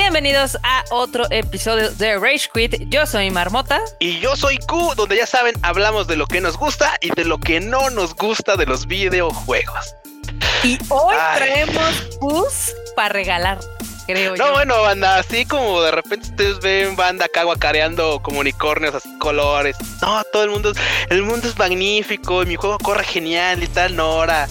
Bienvenidos a otro episodio de Rage Quit. Yo soy Marmota. Y yo soy Q, donde ya saben, hablamos de lo que nos gusta y de lo que no nos gusta de los videojuegos. Y hoy traemos bus para regalar. Creo no, bueno, banda, así como de repente ustedes ven banda acá guacareando como unicornios, así colores. No, todo el mundo, el mundo es magnífico y mi juego corre genial y tal, no, ahora.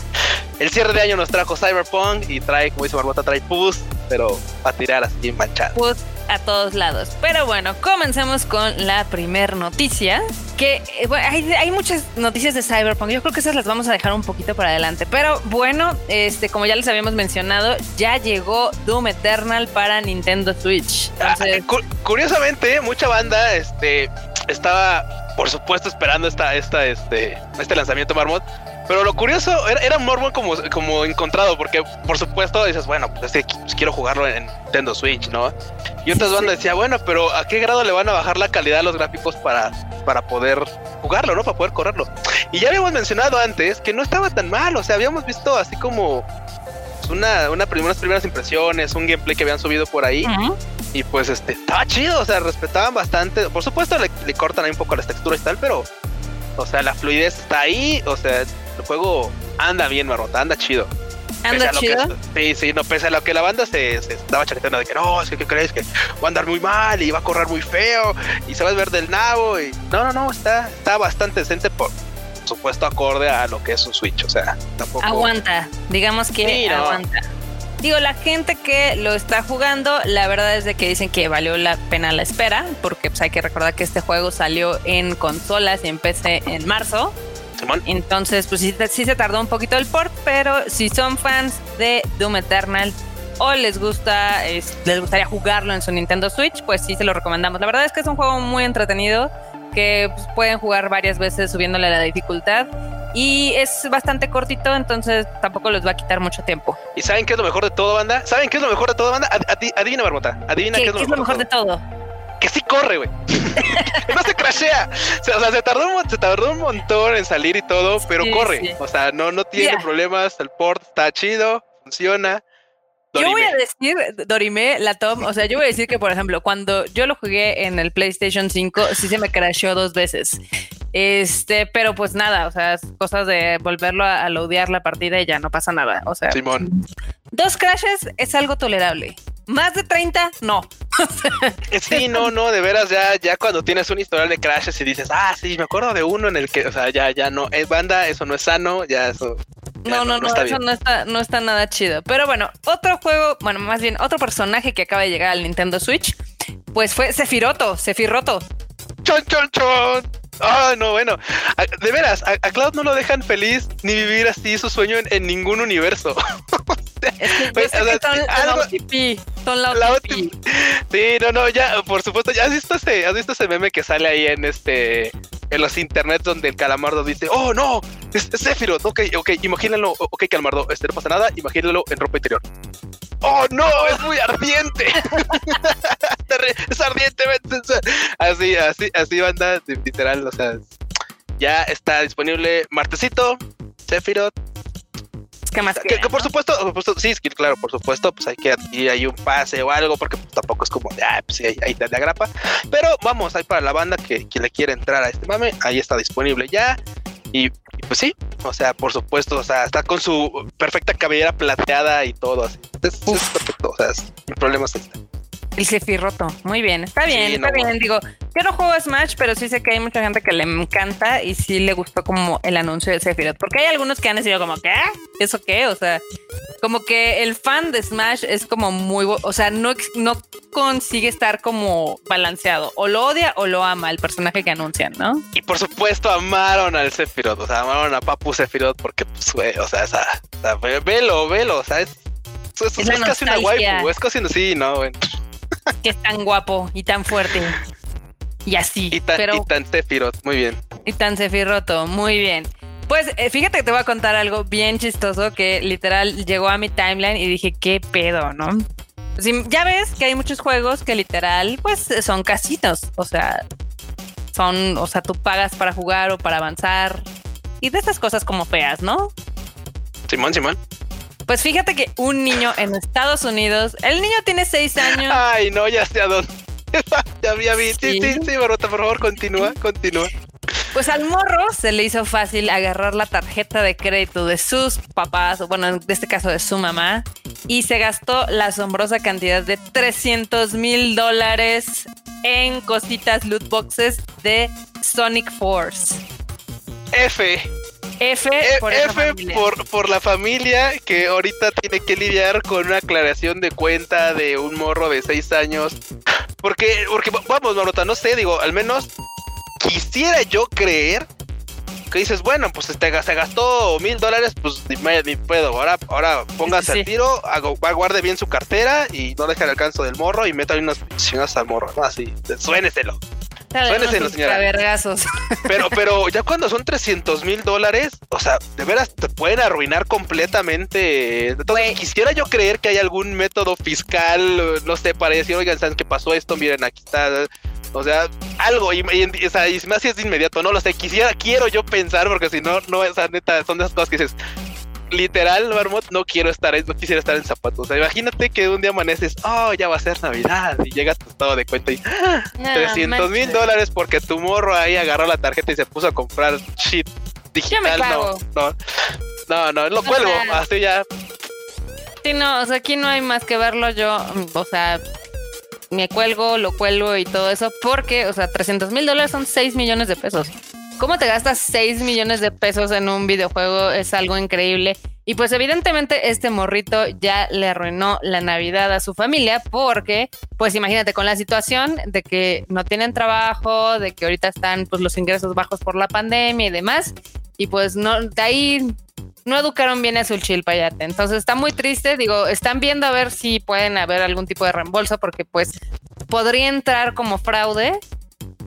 El cierre de año nos trajo Cyberpunk y trae, como dice Marmota, trae Pus, pero para tirar así manchado. Pus a todos lados. Pero bueno, comencemos con la primer noticia. Que eh, hay, muchas noticias de Cyberpunk. Yo creo que esas las vamos a dejar un poquito para adelante. Pero bueno, este, como ya les habíamos mencionado, ya llegó Doom Eternal para Nintendo Switch. Ah, curiosamente, mucha banda este, estaba, por supuesto, esperando esta, esta, este, este lanzamiento Marmot pero lo curioso era, era Mormon como, como encontrado, porque por supuesto dices, bueno, pues, pues, quiero jugarlo en Nintendo Switch, ¿no? Y otras bandas decía, bueno, pero ¿a qué grado le van a bajar la calidad a los gráficos para, para poder jugarlo, ¿no? Para poder correrlo. Y ya habíamos mencionado antes que no estaba tan mal, o sea, habíamos visto así como una, una unas primeras impresiones, un gameplay que habían subido por ahí. Y pues este, estaba chido, o sea, respetaban bastante. Por supuesto le, le cortan ahí un poco las texturas y tal, pero, o sea, la fluidez está ahí, o sea, el juego anda bien, Marrota, anda chido. ¿Anda chido? sí, sí, no, pese a lo que la banda se, estaba chaqueteando de que no, es que ¿qué crees? Que va a andar muy mal y va a correr muy feo y se va a ver del nabo y no, no, no, está, está bastante decente por supuesto acorde a lo que es un Switch, o sea, tampoco... Aguanta, digamos que aguanta. Digo, la gente que lo está jugando, la verdad es de que dicen que valió la pena la espera, porque pues, hay que recordar que este juego salió en consolas y en PC en marzo. Entonces, pues sí, se tardó un poquito el port, pero si son fans de Doom Eternal o les gusta, les gustaría jugarlo en su Nintendo Switch, pues sí se lo recomendamos. La verdad es que es un juego muy entretenido que pues, pueden jugar varias veces subiéndole la dificultad. Y es bastante cortito, entonces tampoco les va a quitar mucho tiempo. ¿Y saben qué es lo mejor de todo, banda? ¿Saben qué es lo mejor de todo, banda? adivina, Barbota. Adivina qué, es lo, mejor, de todo que sí corre, güey. no se crashea. O sea, se tardó, un, se tardó un montón en salir y todo, pero corre. O sea, no, no tiene problemas. El port está chido, funciona. Yo voy a decir, Dorime, la Tom, o sea, yo voy a decir que, por ejemplo, cuando yo lo jugué en el PlayStation 5, sí se me crasheó dos veces. Este, pero pues nada, o sea, cosas de volverlo a, a la partida y ya no pasa nada. O sea, Simón. Dos crashes es algo tolerable. Más de 30, no. sí, no, no, de veras, ya, ya cuando tienes un historial de crashes y dices, ah, sí, me acuerdo de uno en el que, o sea, ya, ya no, es banda, eso no es sano, ya eso. no, no, no, eso no está, no está nada chido. Pero bueno, otro juego, bueno, más bien otro personaje que acaba de llegar al Nintendo Switch, pues fue Sefiroto, Sefiroto. Chon, chon, chon. Ah, no, bueno, de veras, a, Cloud no lo dejan feliz ni vivir así su sueño en, ningún universo. Es que pues, la OTP, son la OTP. Sí, no, no, ya, por supuesto, ya has visto ese, has visto ese meme que sale ahí en este, en los internets donde el calamardo dice, oh no, es, Sephiroth, ok, ok, imagínalo, ok, calamardo, este no pasa nada, imagínalo en ropa interior. ¡Oh, no! ¡Es muy ardiente! ¡Es ardiente! Así, así, así banda, literal, o sea, ya está disponible martesito, Sephiroth. ¿Qué más que, por supuesto, sí, claro, por supuesto, pues hay que y hay un pase o algo, porque pues, tampoco es como de, ah, pues ahí, ahí te agrapa. Pero vamos, ahí para la banda que, que le quiere entrar a este mame, ahí está disponible ya. Y, pues sí, o sea, por supuesto, o sea, está con su perfecta cabellera plateada y todo así. Es, perfecto, o sea, sin problemas está. El Sephiroto, muy bien, está bien, está bien. Digo, yo no juego Smash, pero sí sé que hay mucha gente que le encanta y sí le gustó como el anuncio de Sephiroth, porque hay algunos que han decidido como, ¿qué? ¿Eso qué? O sea, como que el fan de Smash es como muy, o sea, no, no consigue estar como balanceado, o lo odia o lo ama el personaje que anuncian, ¿no? Y por supuesto amaron al Sephiroth, o sea, amaron a Papu Sephiroth porque, pues, o sea, esa, velo, velo, o sea, es, es, casi una waifu, es casi así, ¿no? Bueno que es tan guapo y tan fuerte. Y así. Y tan, pero, muy bien. Y tan Sefiroto, muy bien. Pues eh, fíjate que te voy a contar algo bien chistoso que literal llegó a mi timeline y dije, ¿qué pedo, no? ya ves que hay muchos juegos que literal, pues son casitos. O sea, son, o sea, tú pagas para jugar o para avanzar. Y de estas cosas como feas, ¿no? Simón, Simón. Pues fíjate que un niño en Estados Unidos, el niño tiene seis años. Ay, no, ya sé a dónde. ya había visto. Sí, sí, sí, Barota, por favor, continúa, continúa. Pues al morro se le hizo fácil agarrar la tarjeta de crédito de sus papás, o bueno, en este caso de su mamá, y se gastó la asombrosa cantidad de 300 mil dólares en cositas loot boxes de Sonic Force. F. F, E- por, F por, por la familia que ahorita tiene que lidiar con una aclaración de cuenta de un morro de seis años. Porque, porque vamos, Marota, no sé, digo, al menos quisiera yo creer que dices, bueno, pues este, se gastó mil dólares, pues ni, me- ni puedo. Ahora, ahora póngase Sí. al tiro, hago, guarde bien su cartera y no deje el alcance del morro y meta unas chingadas al morro. Así, suéneselo. Unos señora. ultravergazos. Pero, pero ya cuando son 300 mil dólares, o sea, de veras te pueden arruinar completamente. Entonces, quisiera yo creer que hay algún método fiscal, no sé, para decir, oigan, ¿saben qué pasó esto? Miren, aquí está. O sea, algo, y, y, o sea, y más si es de inmediato, no lo sé. Quisiera, quiero yo pensar, porque si no, no, esa neta, son de esas cosas que dices. Literal, Marmot, no quiero estar, no quisiera estar en zapatos. O sea, imagínate que un día amaneces, oh, ya va a ser Navidad, y llegas tu estado de cuenta y No 300 mil dólares porque tu morro ahí agarró la tarjeta y se puso a comprar shit digital. me no, no, no, no, lo O cuelgo. sea, Así ya. Sí, no, o sea, aquí no hay más que verlo. Yo, o sea, me cuelgo, lo cuelgo y todo eso, porque, o sea, 300 mil dólares son 6 millones de pesos. ¿Cómo te gastas 6 millones de pesos en un videojuego? Es algo increíble. Y pues evidentemente este morrito ya le arruinó la Navidad a su familia porque, pues imagínate, con la situación de que no tienen trabajo, de que ahorita están pues los ingresos bajos por la pandemia y demás, y pues no, de ahí no educaron bien a su chilpayate. Entonces está muy triste. Digo, están viendo a ver si pueden haber algún tipo de reembolso, porque pues podría entrar como fraude,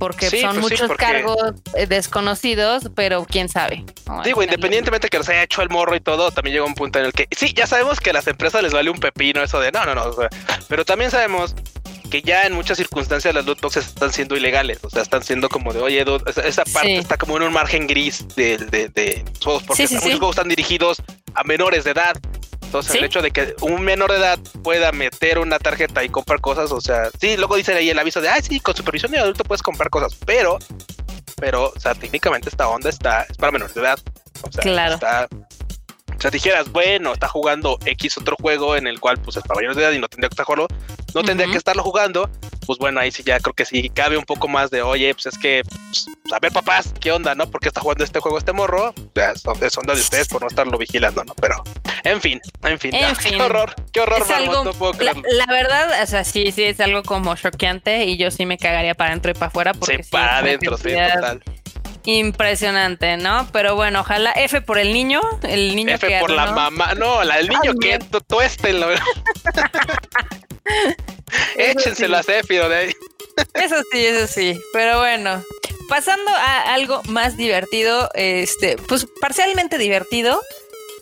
porque Sí, son pues sí, muchos porque- cargos eh, desconocidos, pero quién sabe. No, Digo, independientemente que los haya hecho el morro y todo, también llega un punto en el que sí, ya sabemos que a las empresas les vale un pepino eso de no, no, no. o sea, pero también sabemos que ya en muchas circunstancias las loot boxes están siendo ilegales. O sea, están siendo como de oye, dude, esa, parte Sí. está como en un margen gris de, de, de los juegos, porque Sí, sí, muchos juegos están dirigidos a menores de edad. Entonces, Sí. el hecho de que un menor de edad pueda meter una tarjeta y comprar cosas, o sea, sí, luego dice ahí el aviso de, ay, sí, con supervisión de adulto puedes comprar cosas, pero, pero, o sea, técnicamente esta onda está, es para menores de edad. O sea, Claro. está, o sea, dijeras, bueno, está jugando X otro juego en el cual, pues, es para mayores de edad y no tendría que estarlo, no tendría que estarlo jugando, pues bueno, ahí sí ya creo que sí cabe un poco más de, oye, pues es que, pues, a ver, papás, ¿qué onda, no? ¿Por qué está jugando este juego este morro? Es onda de ustedes por no estarlo vigilando, ¿no? Pero, en fin, en fin, En ah, fin. qué horror, qué horror, Es algo, no puedo la, la verdad, o sea, sí, sí, es algo como choqueante y yo sí me cagaría para adentro y para afuera porque Sí, sí, para adentro, sí, total. Impresionante, ¿no? Pero bueno, ojalá F por el niño, el niño F que por la mamá, no, la del niño que mierda. tu- tuéstenlo. Échenselas, sí. F, de ahí. Eso sí, eso sí. Pero bueno, pasando a algo más divertido, este, pues parcialmente divertido.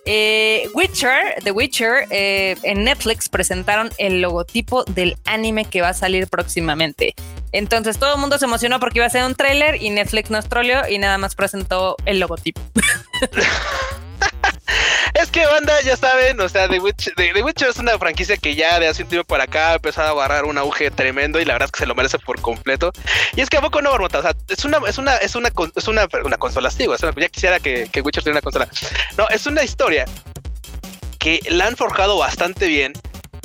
eh, Witcher, The Witcher, eh, en Netflix presentaron el logotipo del anime que va a salir próximamente. Entonces todo el mundo se emocionó porque iba a ser un tráiler y Netflix nos troleó y nada más presentó el logotipo. Es que banda, ya saben, o sea, The Witcher, The, Witcher es una franquicia que ya de hace un tiempo para acá ha empezado a agarrar un auge tremendo y la verdad es que se lo merece por completo. Y es que a poco no, Barbota, o sea, es una, es una, es una, es una, una consola, una- ya quisiera que, que Witcher tuviera una consola. No, es una historia que la han forjado bastante bien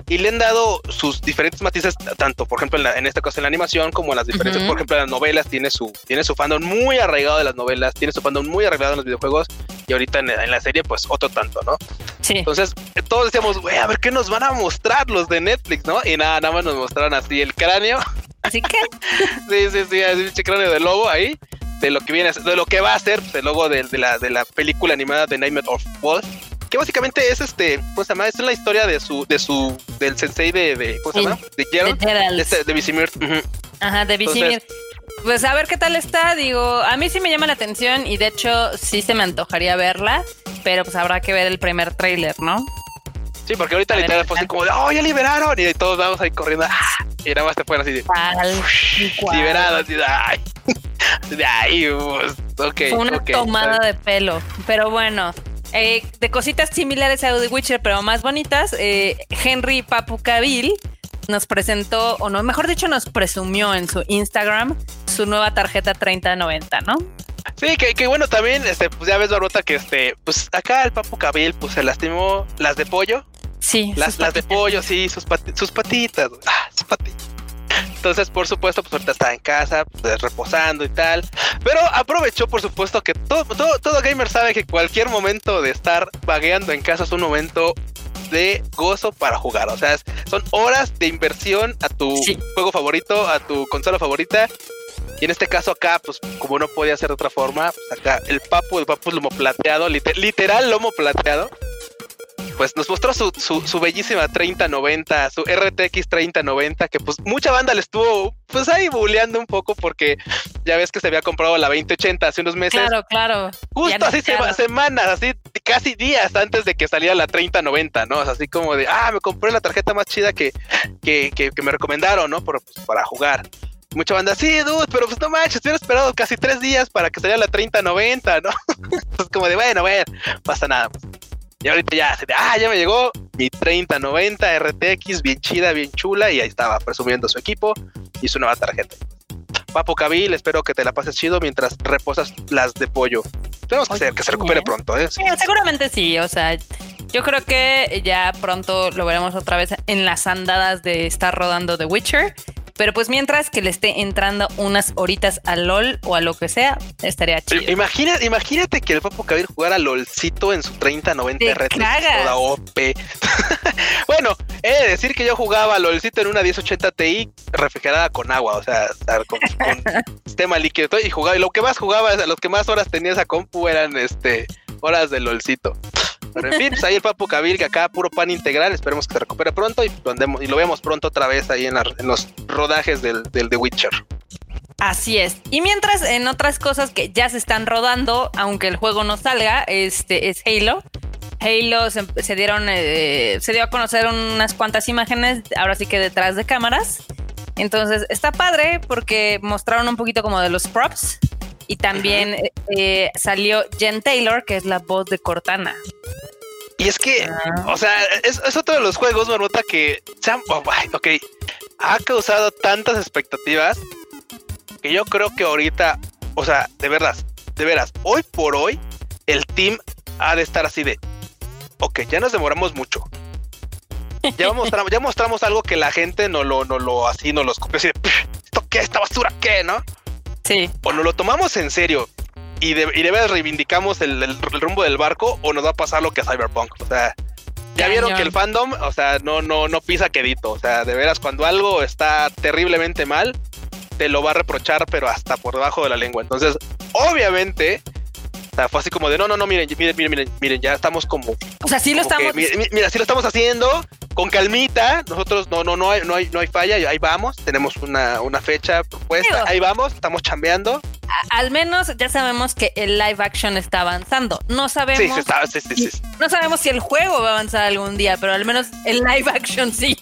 y le han dado sus diferentes matices, tanto por ejemplo en, la- en este caso en la animación, como en las diferencias, Ujú. por ejemplo en las novelas, tiene su, tiene su fandom muy arraigado de las novelas, tiene su fandom muy arraigado en los videojuegos y ahorita en, en la serie pues otro tanto, ¿no? Sí. Entonces todos decíamos, güey, a ver qué nos van a mostrar los de Netflix, ¿no? Y nada, nada más nos mostraron así el cráneo, Así que sí, sí, sí, así el cráneo del lobo ahí. De lo que viene, de lo que va a ser pues, el logo de, de la, de la película animada de Nightmare of Wolf, que básicamente es este, ¿cómo se llama? Es la historia de su, de su, del sensei de, de ¿cómo se llama? De de Geralt, de, este-. Ujú. Ajá, de Vizimir. Pues a ver qué tal está, digo, a mí sí me llama la atención y de hecho sí se me antojaría verla, pero pues habrá que ver el primer tráiler, ¿no? Sí, porque ahorita A literal ¿qué fue así como de, oh, ya liberaron, y todos vamos ahí corriendo, ¡ah! y nada más te fueron así de, liberado, así de, ay, de ahí, pues, ok, Fue una tomada de pelo, pero bueno. Eh, de cositas similares a The Witcher, pero más bonitas, eh, Henry Papu Cavill nos presentó, o no, mejor dicho, nos presumió en su Instagram su nueva tarjeta 3090, ¿no? Sí, que, bueno, también, este, pues ya ves, Barbota, que este, pues acá el Papu Cabil, pues se lastimó las de pollo. Sí. Las, las de pollo, sí, sus, sus patitas, ah, sus patitas. Entonces, por supuesto, pues ahorita está en casa, pues, reposando y tal. Pero aprovechó, por supuesto, que todo, todo, todo gamer sabe que cualquier momento de estar vagueando en casa es un momento de gozo para jugar. O sea, son horas de inversión a tu juego favorito, a tu consola favorita. Y en este caso acá, pues como no podía ser de otra forma, pues acá el papu, el papu lomo plateado, literal lomo plateado, pues nos mostró su, su, bellísima 3090, su RTX 3090, que pues mucha banda le estuvo pues ahí buleando un poco porque ya ves que se había comprado la 2080 hace unos meses. Claro, claro. Justo así semanas, así casi días antes de que saliera la 3090, ¿no? así como de, ah, me compré la tarjeta más chida que, que, que, me recomendaron, ¿no? Por, pues, para jugar mucha banda, sí, dude, pero pues no manches, hubiera esperado casi tres días para que saliera la 3090, ¿no? Es como de, bueno, bueno, pasa nada. Pues. Y ahorita ya, ah, ya me llegó mi 3090 RTX, bien chida, bien chula, y ahí estaba presumiendo su equipo y su nueva tarjeta. Papo Cabil, espero que te la pases chido mientras reposas las de pollo. Tenemos que, hacer, que se recupere pronto, ¿eh? seguramente sí, o sea, yo creo que ya pronto lo veremos otra vez en las andadas de estar rodando The Witcher pero pues mientras que le esté entrando unas horitas a LOL o a lo que sea, estaría chido. Imagina, imagínate que el Papo Cabir jugara LOLcito en su 3090 RT toda OP. bueno, he de decir que yo jugaba LOLcito en una 1080 Ti refrigerada con agua, o sea, con, sistema líquido y jugaba. Y lo que más jugaba, los que más horas tenía esa compu eran este horas de LOLcito. Pero en fin, pues ahí el Papu Cabil, acá puro pan integral, esperemos que se recupere pronto y lo, y lo vemos pronto otra vez ahí en, los rodajes del, del The Witcher. Así es. Y mientras en otras cosas que ya se están rodando, aunque el juego no salga, este es Halo. Halo se, dieron, eh, se dio a conocer unas cuantas imágenes, ahora sí que detrás de cámaras. Entonces está padre porque mostraron un poquito como de los props y también eh, salió Jen Taylor, que es la voz de Cortana. Y es que, ah. o sea, es, otro de los juegos, Marmota, que se han, oh, ok, ha causado tantas expectativas que yo creo que ahorita, o sea, de verdad, de veras, hoy por hoy, el team ha de estar así de, ok, ya nos demoramos mucho. Ya mostramos, ya mostramos algo que la gente no lo, no lo así, no los copió así de, ¿esto qué? ¿Esta basura qué? ¿No? Sí. O nos lo tomamos en serio y de, y vez reivindicamos el, rumbo del barco o nos va a pasar lo que a Cyberpunk. O sea, ya vieron que el fandom, o sea, no, no, no pisa quedito. O sea, de veras, cuando algo está terriblemente mal, te lo va a reprochar, pero hasta por debajo de la lengua. Entonces, obviamente, o sea, fue así como de no, no, no, miren, miren, miren, miren, ya estamos como. O sea, sí lo estamos. mira, sí lo estamos haciendo con calmita. Nosotros no, no, no hay, no hay, no hay falla. Ahí vamos. Tenemos una, una fecha propuesta. ahí vamos, estamos chambeando. Al menos ya sabemos que el live action está avanzando. No sabemos. Sí, sí, sí, no sabemos si el juego va a avanzar algún día, pero al menos el live action sí.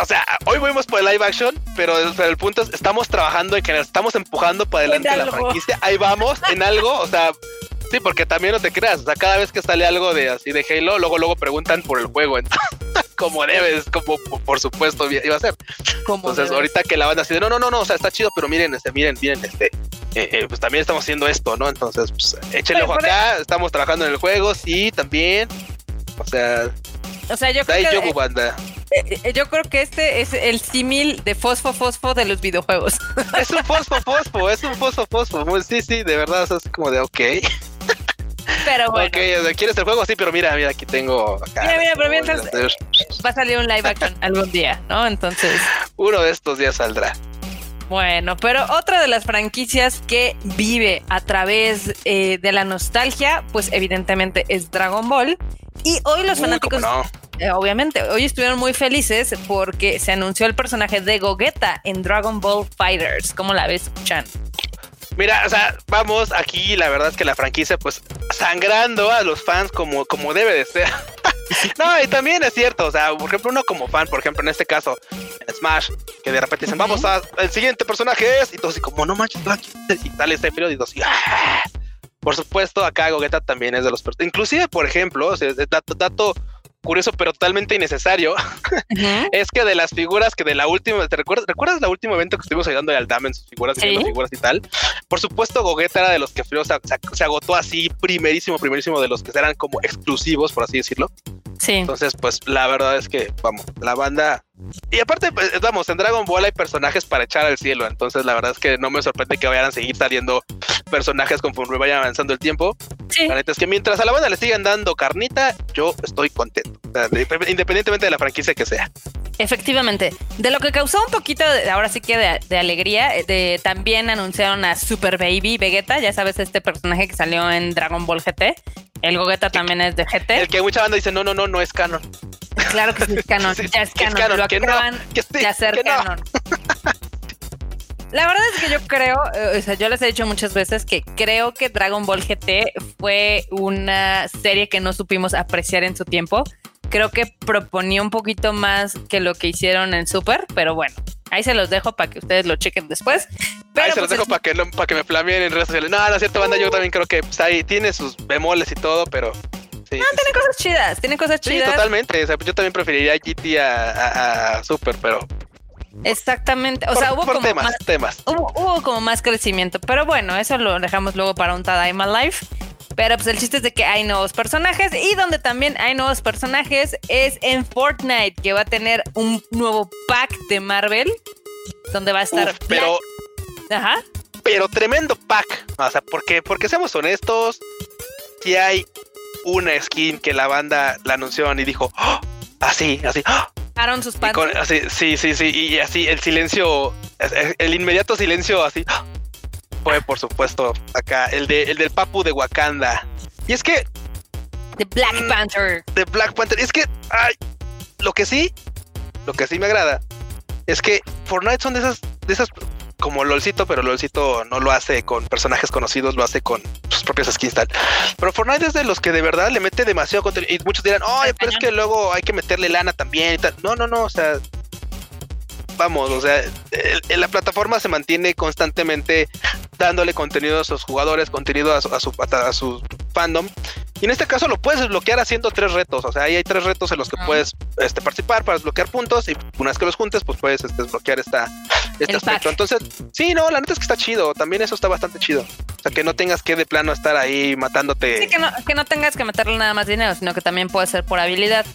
O sea, hoy fuimos por el live action, pero, el punto es, estamos trabajando en que estamos empujando para adelante la franquicia. Ahí vamos en algo. O sea, Sí, porque también no te creas, o sea, cada vez que sale algo de así de Halo, luego luego preguntan por el juego, entonces, como debes, como por supuesto iba a ser. Entonces, ahorita que la banda así de no, no, no, no, o sea, está chido, pero miren, este, miren, miren, este, eh, eh, pues también estamos haciendo esto, ¿no? Entonces, pues échenle ojo acá, estamos trabajando en el juego, sí, también. O sea, o sea, yo creo que, banda. Eh, yo creo que este es el símil de fosfo fosfo de los videojuegos. Es un fosfo fosfo, es un fosfo fosfo. Sí, sí, de verdad, es como de ok. Pero bueno. Ok, ¿quieres el juego? Sí, pero mira, mira, aquí tengo. mira, mira, pero mientras va a salir un live action algún día, ¿no? Entonces. Uno de estos días saldrá. Bueno, pero otra de las franquicias que vive a través eh, de la nostalgia, pues evidentemente es Dragon Ball. Y hoy los fanáticos, eh, obviamente, hoy estuvieron muy felices porque se anunció el personaje de Gogeta en Dragon Ball Fighters. ¿Cómo la ves, Chan? Mira, o sea, vamos aquí, la verdad es que la franquicia, pues, sangrando a los fans como, como debe de ser. no, y también es cierto, o sea, por ejemplo, uno como fan, por ejemplo, en este caso, en Smash, que de repente dicen, vamos a, el siguiente personaje es, y todos así como, no manches, y sale este y todos así, ¡ah! Por supuesto, acá Gogeta también es de los Inclusive, por ejemplo, o sea, dato, dato curioso pero totalmente innecesario, es que de las figuras que de la última, ¿te recuerdas, ¿recuerdas el último evento que estuvimos ayudando al Dame en sus figuras, figuras y tal? Por supuesto, Gogeta era de los que se, agotó así primerísimo, primerísimo de los que eran como exclusivos, por así decirlo. Sí. Entonces, pues la verdad es que, vamos, la banda y aparte, pues, vamos, en Dragon Ball hay personajes para echar al cielo, entonces la verdad es que no me sorprende que vayan a seguir saliendo personajes conforme vayan avanzando el tiempo. La neta es que mientras a la banda le sigan dando carnita, yo estoy contento, independientemente de la franquicia que sea. Efectivamente, de lo que causó un poquito, de, ahora sí que de, alegría, eh, de, también anunciaron a Super Baby Vegeta, ya sabes, este personaje que salió en Dragon Ball GT. El Gogeta también es de GT. El que mucha banda dice, no, no, no, no es canon. Claro que sí es canon, ya es canon, lo acaban de hacer canon. La verdad es que yo creo, eh, o sea, yo les he dicho muchas veces que creo que Dragon Ball GT fue una serie que no supimos apreciar en su tiempo. Creo que proponía un poquito más que lo que hicieron en Super, pero bueno, ahí se los dejo para que ustedes lo chequen después. ahí se los pues dejo para que, que me flameen en redes sociales. No, no es cierto, banda, yo también creo que pues, ahí tiene sus bemoles y todo, pero no, tiene cosas chidas, tiene cosas chidas. Sí, totalmente. O sea, yo también preferiría a GT a, Super, pero. Exactamente. O sea, hubo como temas, más, temas. Hubo, como más crecimiento. Pero bueno, eso lo dejamos luego para un Tadaima Life. Pero pues el chiste es de que hay nuevos personajes y donde también hay nuevos personajes es en Fortnite, que va a tener un nuevo pack de Marvel, donde va a estar... pero... Ajá. Pero tremendo pack. O sea, porque, porque seamos honestos, si hay una skin que la banda la anunció y dijo, ¡Oh! así, así, ¡Oh! sus sí, sí, sí, y así el silencio, el inmediato silencio así, ¡Oh! fue por supuesto acá, el, de, el del Papu de Wakanda. Y es que... The Black mm, Panther. The Black Panther. Es que, ay, lo que sí, lo que sí me agrada es que Fortnite son de esas, de esas como LOLcito, pero LOLcito no lo hace con personajes conocidos, lo hace con sus propias skins tal. Pero Fortnite es de los que de verdad le mete demasiado contenido. Y muchos dirán, oye, pero es que luego hay que meterle lana también y tal. No, no, no, o sea, vamos, o sea, la plataforma se mantiene constantemente dándole contenido a sus jugadores, contenido a su, a su, a su fandom y en este caso lo puedes desbloquear haciendo tres retos. O sea, ahí hay tres retos en los que puedes este, participar para desbloquear puntos. Y una vez que los juntes, pues puedes este, desbloquear esta, este aspecto. Entonces, sí, no, la neta es que está chido. También eso está bastante chido. O sea, que no tengas que de plano estar ahí matándote. Sí, que no, que no tengas que meterle nada más dinero, sino que también puede ser por habilidad.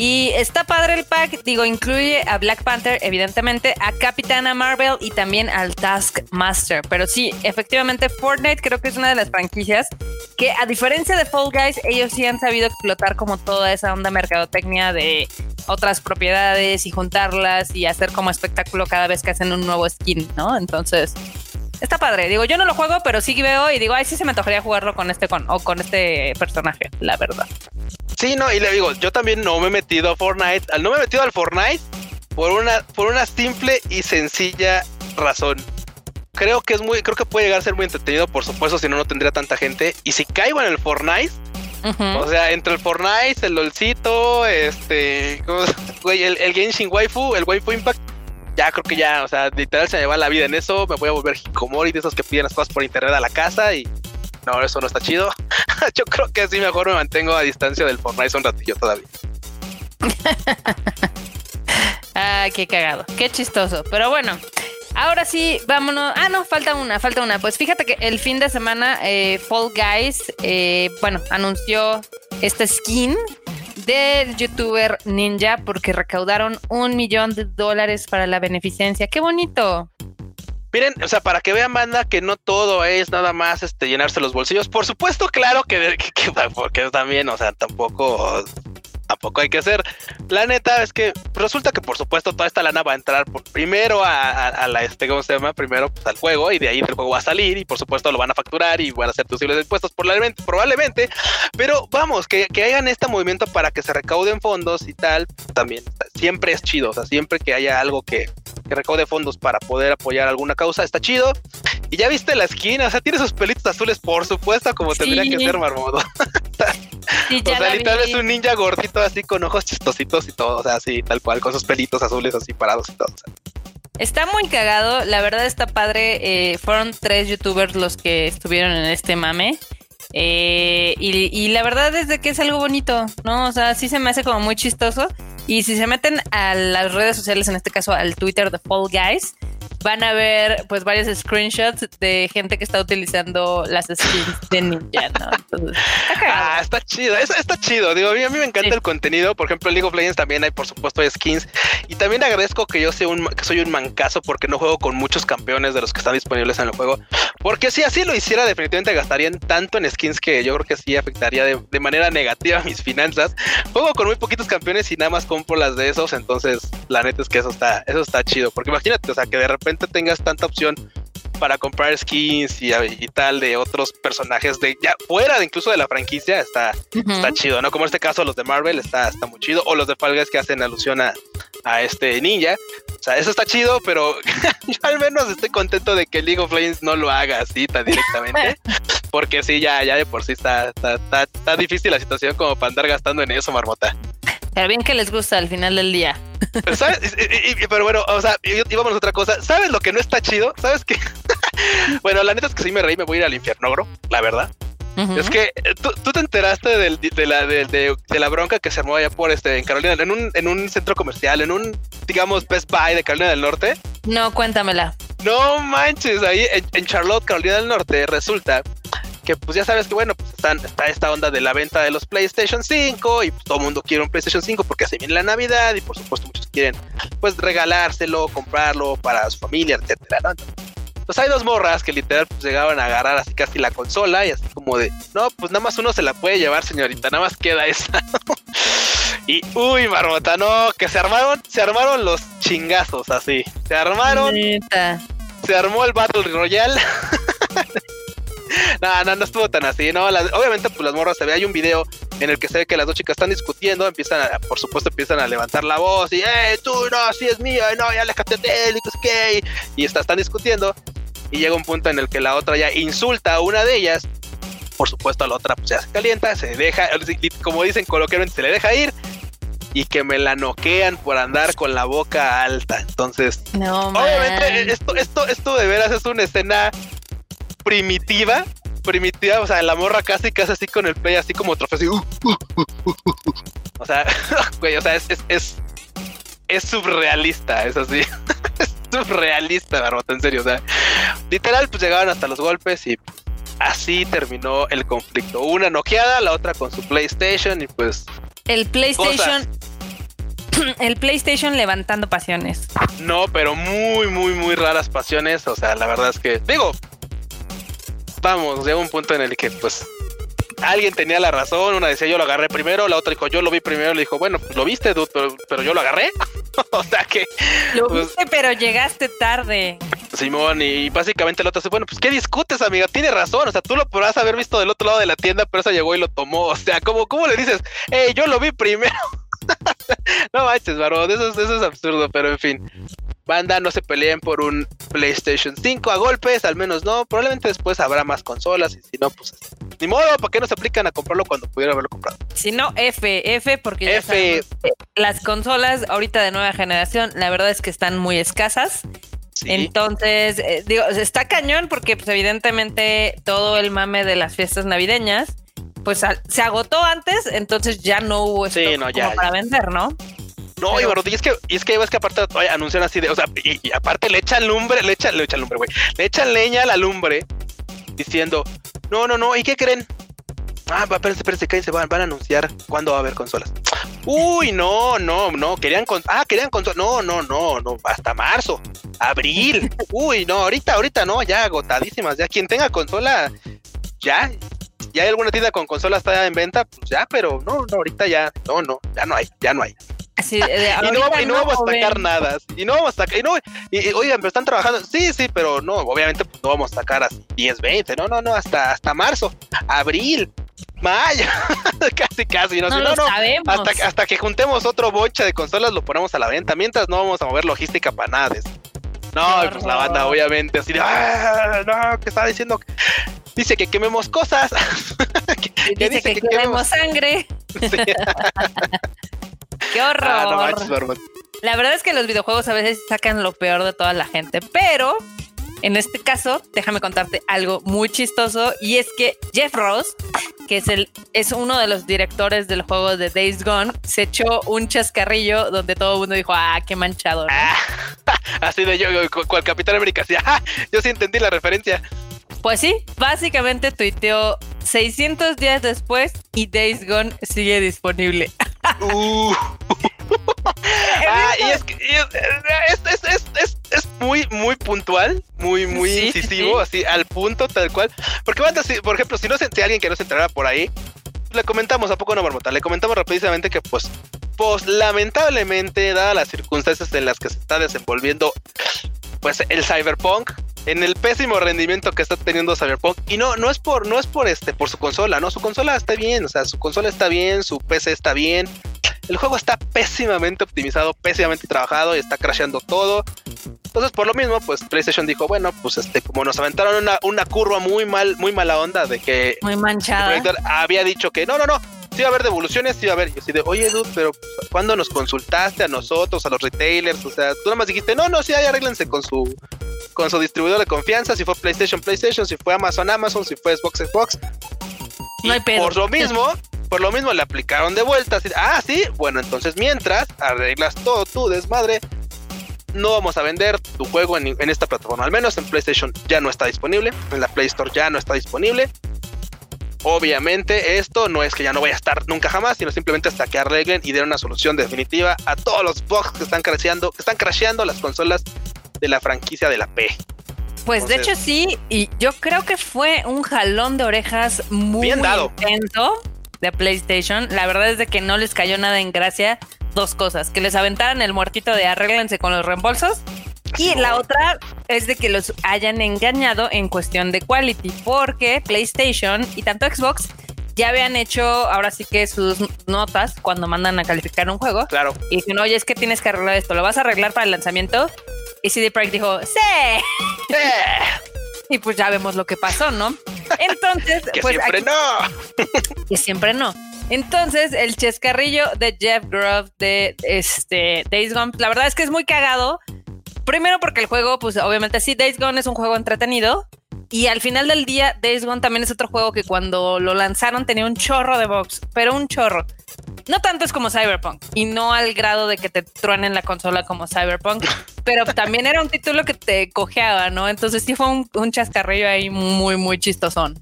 Y está padre el pack, digo, incluye a Black Panther, evidentemente, a Capitana Marvel y también al Taskmaster. Pero sí, efectivamente, Fortnite creo que es una de las franquicias que, a diferencia de Fall Guys, ellos sí han sabido explotar como toda esa onda mercadotecnia de otras propiedades y juntarlas y hacer como espectáculo cada vez que hacen un nuevo skin, ¿no? Entonces, está padre. Digo, yo no lo juego, pero sí veo y digo, ay, sí se me antojaría jugarlo con este con, o con este personaje, la verdad. Sí, no, y le digo, yo también no me he metido a Fortnite. No me he metido al Fortnite por una, por una simple y sencilla razón. Creo que es muy, creo que puede llegar a ser muy entretenido, por supuesto, si no, no tendría tanta gente. Y si caigo en el Fortnite, o sea, entre el Fortnite, el LOLcito, este, güey, el, el Genshin Waifu, el Waifu Impact, ya creo que ya, o sea, literal se me va la vida en eso. Me voy a volver Hikomori de esos que piden las cosas por internet a la casa y no, eso no está chido. Yo creo que sí, mejor me mantengo a distancia del Fortnite un ratillo todavía. ah, qué cagado, qué chistoso. Pero bueno, ahora sí, vámonos. Ah, no, falta una, falta una. Pues fíjate que el fin de semana eh, Fall Guys, eh, bueno, anunció esta skin del youtuber Ninja porque recaudaron un millón de dólares para la beneficencia. ¡Qué bonito! Miren, o sea, para que vean, banda, que no todo es nada más este llenarse los bolsillos. Por supuesto, claro que, que, porque también, o sea, tampoco tampoco hay que hacer. La neta es que resulta que por supuesto toda esta lana va a entrar primero a, la este, ¿cómo se llama? Primero pues, al juego y de ahí el juego va a salir y por supuesto lo van a facturar y van a ser de impuestos probablemente, probablemente. Pero vamos, que, que hagan este movimiento para que se recauden fondos y tal, también siempre es chido. O sea, siempre que haya algo que, que recaude fondos para poder apoyar alguna causa, está chido. Y ya viste la esquina, o sea, tiene sus pelitos azules, por supuesto, como tendría que ser Marmodo. O sea, literal es un ninja gordito así con ojos chistositos y todo, o sea, así tal cual, con sus pelitos azules así parados y todo. Está muy cagado, la verdad está padre. Eh, fueron tres youtubers los que estuvieron en este mame. Eh, y, la verdad es de que es algo bonito, ¿no? O sea, sí se me hace como muy chistoso. Y si se meten a las redes sociales, en este caso al Twitter de Fall Guys, van a ver pues varios screenshots de gente que está utilizando las skins de Ninja, ¿no? ah, está chido, está chido. Digo, a mí, me encanta el contenido. Por ejemplo, en League of Legends también hay, por supuesto, skins. Y también agradezco que yo sea un, que soy un mancazo porque no juego con muchos campeones de los que están disponibles en el juego. Porque si así lo hiciera, definitivamente gastarían tanto en skins que yo creo que sí afectaría de, de manera negativa mis finanzas. Juego con muy poquitos campeones y nada más compro las de esos. Entonces, la neta es que eso está, eso está chido. Porque imagínate, o sea, que de repente tengas tanta opción para comprar skins y, tal de otros personajes de ya fuera de incluso de la franquicia está, está chido, ¿no? Como en este caso los de Marvel está, está muy chido, o los de Fall Guys que hacen alusión a, a este ninja. O sea, eso está chido, pero yo al menos estoy contento de que League of Legends no lo haga así tan directamente. porque sí, ya, ya de por sí está, está, está, está difícil la situación como para andar gastando en eso, marmota. Pero bien que les gusta al final del día. Pero, ¿sabes? pero bueno, o sea, íbamos a otra cosa. ¿Sabes lo que no está chido? ¿Sabes qué? bueno, la neta es que sí me reí, me voy a ir al infierno, bro, la verdad. Es que eh, ¿tú, te enteraste del, de, la, de, la bronca que se armó allá por este en Carolina, en un, en un centro comercial, en un, digamos, Best Buy de Carolina del Norte. No, cuéntamela. No manches, ahí en Charlotte, Carolina del Norte, resulta que pues ya sabes que bueno, pues están, está esta onda de la venta de los PlayStation 5 y pues, todo el mundo quiere un PlayStation 5 porque hace bien la Navidad y por supuesto muchos quieren pues regalárselo, comprarlo para su familia, etcétera, ¿no? Pues hay dos morras que literal pues, llegaban a agarrar así casi la consola y así como de, no, pues nada más uno se la puede llevar, señorita, nada más queda esa. y uy, marmota, no, que se armaron, se armaron los chingazos así. Se armaron. Se armó el Battle Royale. no, no, no estuvo tan así, ¿no? obviamente, pues las morras se ve, hay un video en el que se ve que las dos chicas están discutiendo, empiezan a, por supuesto, empiezan a levantar la voz y, eh, tú no, así es mío, no, ya le él y qué, y está, están discutiendo, y llega un punto en el que la otra ya insulta a una de ellas, por supuesto, a la otra pues ya se calienta, se deja, como dicen coloquialmente, se le deja ir, y que me la noquean por andar con la boca alta. Entonces, obviamente, esto, esto, esto de veras es una escena primitiva, primitiva, o sea, la morra casi, casi así con el pay, así como trofeo, así, uh, uh, uh, o sea, güey, o sea, es, es, es, es surrealista, es así, es surrealista, barbota, en serio, o sea, literal, pues llegaban hasta los golpes y así terminó el conflicto. Una noqueada, la otra con su PlayStation y pues... El PlayStation... El PlayStation levantando pasiones. No, pero muy, muy, muy raras pasiones. O sea, la verdad es que, digo, vamos, llega un punto en el que pues alguien tenía la razón, una decía yo lo agarré primero, la otra dijo yo lo vi primero, le dijo, bueno, pues lo viste, dude, pero, yo lo agarré. o sea que... Lo pues, viste, pero llegaste tarde. Simón, y básicamente la otra dice, bueno, pues ¿qué discutes, amiga? Tiene razón, o sea, tú lo podrás haber visto del otro lado de la tienda, pero esa llegó y lo tomó, o sea, ¿cómo, cómo le dices? Hey, yo lo vi primero. no manches, varón, eso, eso es absurdo, pero en fin. Banda, no se peleen por un PlayStation 5 a golpes, al menos no. Probablemente después habrá más consolas y si no, pues ni modo, ¿para qué no se aplican a comprarlo cuando pudieran haberlo comprado? Si no, F, F, porque F. las consolas ahorita de nueva generación, la verdad es que están muy escasas. Entonces, eh, digo, está cañón porque pues evidentemente todo el mame de las fiestas navideñas, pues se agotó antes, entonces ya no hubo esto para vender, ¿no? No, y, y es que, y es que ves que aparte anuncian así de, o sea, y, aparte le echan lumbre, le echan, le echan lumbre, güey. Le echan leña a la lumbre diciendo, no, no, no, ¿y qué creen? Ah, espérense, espérense, cállense, van, van a anunciar cuándo va a haber consolas. Uy, no, no, no, querían con, ah, querían consolas. No, no, no, no, hasta marzo, abril. Uy, no, ahorita, ahorita no, ya agotadísimas, ya quien tenga consola, ya, ya hay alguna tienda con consolas está en venta, pues ya, pero no, no, ahorita ya, no, no, ya no hay, ya no hay. Y, no, y no, vamos a sacar nada. Y no vamos a sacar. Y no, y, oigan, pero están trabajando. Sí, sí, pero no, obviamente pues, no vamos a sacar a 10, 20. No, no, no, hasta, hasta marzo, abril, mayo. casi, casi. No, no, no, Hasta, hasta que juntemos otro bocha de consolas, lo ponemos a la venta. Mientras no vamos a mover logística para nada. No, pues la banda, obviamente, así de, ah, no, que está diciendo. Dice que quememos cosas. dice, que, quememos sangre. ¡Qué ah, horror! La verdad es que los videojuegos a veces sacan lo peor de toda la gente, pero En este caso, déjame contarte algo muy chistoso y es que Jeff Ross, que es el es uno de los directores del juego de Days Gone, se echó un chascarrillo donde todo el mundo dijo, "Ah, qué manchado." Ah, así de yo cual Capitán América, sí, ah, yo sí entendí la referencia. Pues sí, básicamente tuiteó 600 días después y Days Gone sigue disponible. Uh. ah, y es que es, muy, muy puntual, muy, muy incisivo, así al punto, tal cual. Porque, por ejemplo, si no se, alguien que no se enterara por ahí, le comentamos, ¿a poco no, Marmota? Le comentamos rápidamente que, pues, pues, lamentablemente, dadas las circunstancias en las que se está desenvolviendo, pues, el Cyberpunk, en el pésimo rendimiento que está teniendo Cyberpunk y no no es por no es por este por su consola, no, su consola está bien, o sea, su consola está bien, su PC está bien. El juego está pésimamente optimizado, pésimamente trabajado y está crasheando todo. Entonces, por lo mismo, pues PlayStation dijo, bueno, pues este, como nos aventaron una, una curva muy mal, muy mala onda de que muy manchada. había dicho que no, no, no, sí va a haber devoluciones, sí va a haber. Y así de, oye, dude, pero ¿cuándo nos consultaste a nosotros, a los retailers? O sea, tú nada más dijiste, no, no, sí, ahí arréglense con su con su distribuidor de confianza, si fue PlayStation, PlayStation, si fue Amazon, Amazon, si fue Xbox, Xbox. No hay pedo. Por lo mismo, por lo mismo le aplicaron de vuelta. ah, sí, bueno, entonces mientras arreglas todo tu desmadre, no vamos a vender tu juego en, en, esta plataforma. Al menos en PlayStation ya no está disponible, en la Play Store ya no está disponible. Obviamente esto no es que ya no vaya a estar nunca jamás, sino simplemente hasta que arreglen y den una solución definitiva a todos los bugs que están crasheando, que están crasheando las consolas de la franquicia de la P. Pues de hecho sí, y yo creo que fue un jalón de orejas muy bien dado. intenso de PlayStation. La verdad es de que no les cayó nada en gracia. Dos cosas, que les aventaran el muertito de arréglense con los reembolsos y la otra es de que los hayan engañado en cuestión de quality, porque PlayStation y tanto Xbox ya habían hecho ahora sí que sus notas cuando mandan a calificar un juego. Claro. Y dicen, oye, es que tienes que arreglar esto, ¿lo vas a arreglar para el lanzamiento? Y CD Projekt dijo, ¡sí! ¡Sí! y pues ya vemos lo que pasó, ¿no? Entonces, que pues. Siempre no. que siempre no. Entonces, el chescarrillo de Jeff Grubb de este Days Gone, la verdad es que es muy cagado Primero porque el juego, pues obviamente sí, Days Gone es un juego entretenido. Y al final del día, Days Gone también es otro juego que cuando lo lanzaron tenía un chorro de box, pero un chorro. No tanto es como Cyberpunk y no al grado de que te truenen la consola como Cyberpunk, pero también era un título que te cojeaba, ¿no? Entonces sí fue un, chascarrillo ahí muy, muy chistosón.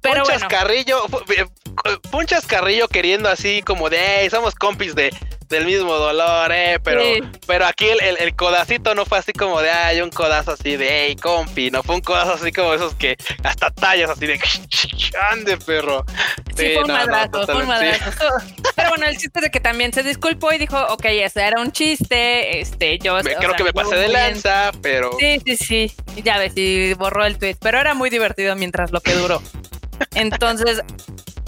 Pero un chascarrillo, un chascarrillo queriendo así como de, hey, somos compis de, del mismo dolor, eh, pero, pero aquí el, el, codacito no fue así como de, ay, un codazo así de, hey, compi, no fue un codazo así como esos que hasta tallas así de, ande, perro. Sí, fue un madrazo, fue un madrazo. Pero bueno, el chiste de que también se disculpó y dijo, ok, ese era un chiste, este, yo... creo que me pasé de lanza, pero... Sí, sí, sí, ya ves, y borró el tweet, pero era muy divertido mientras lo que duró. Entonces,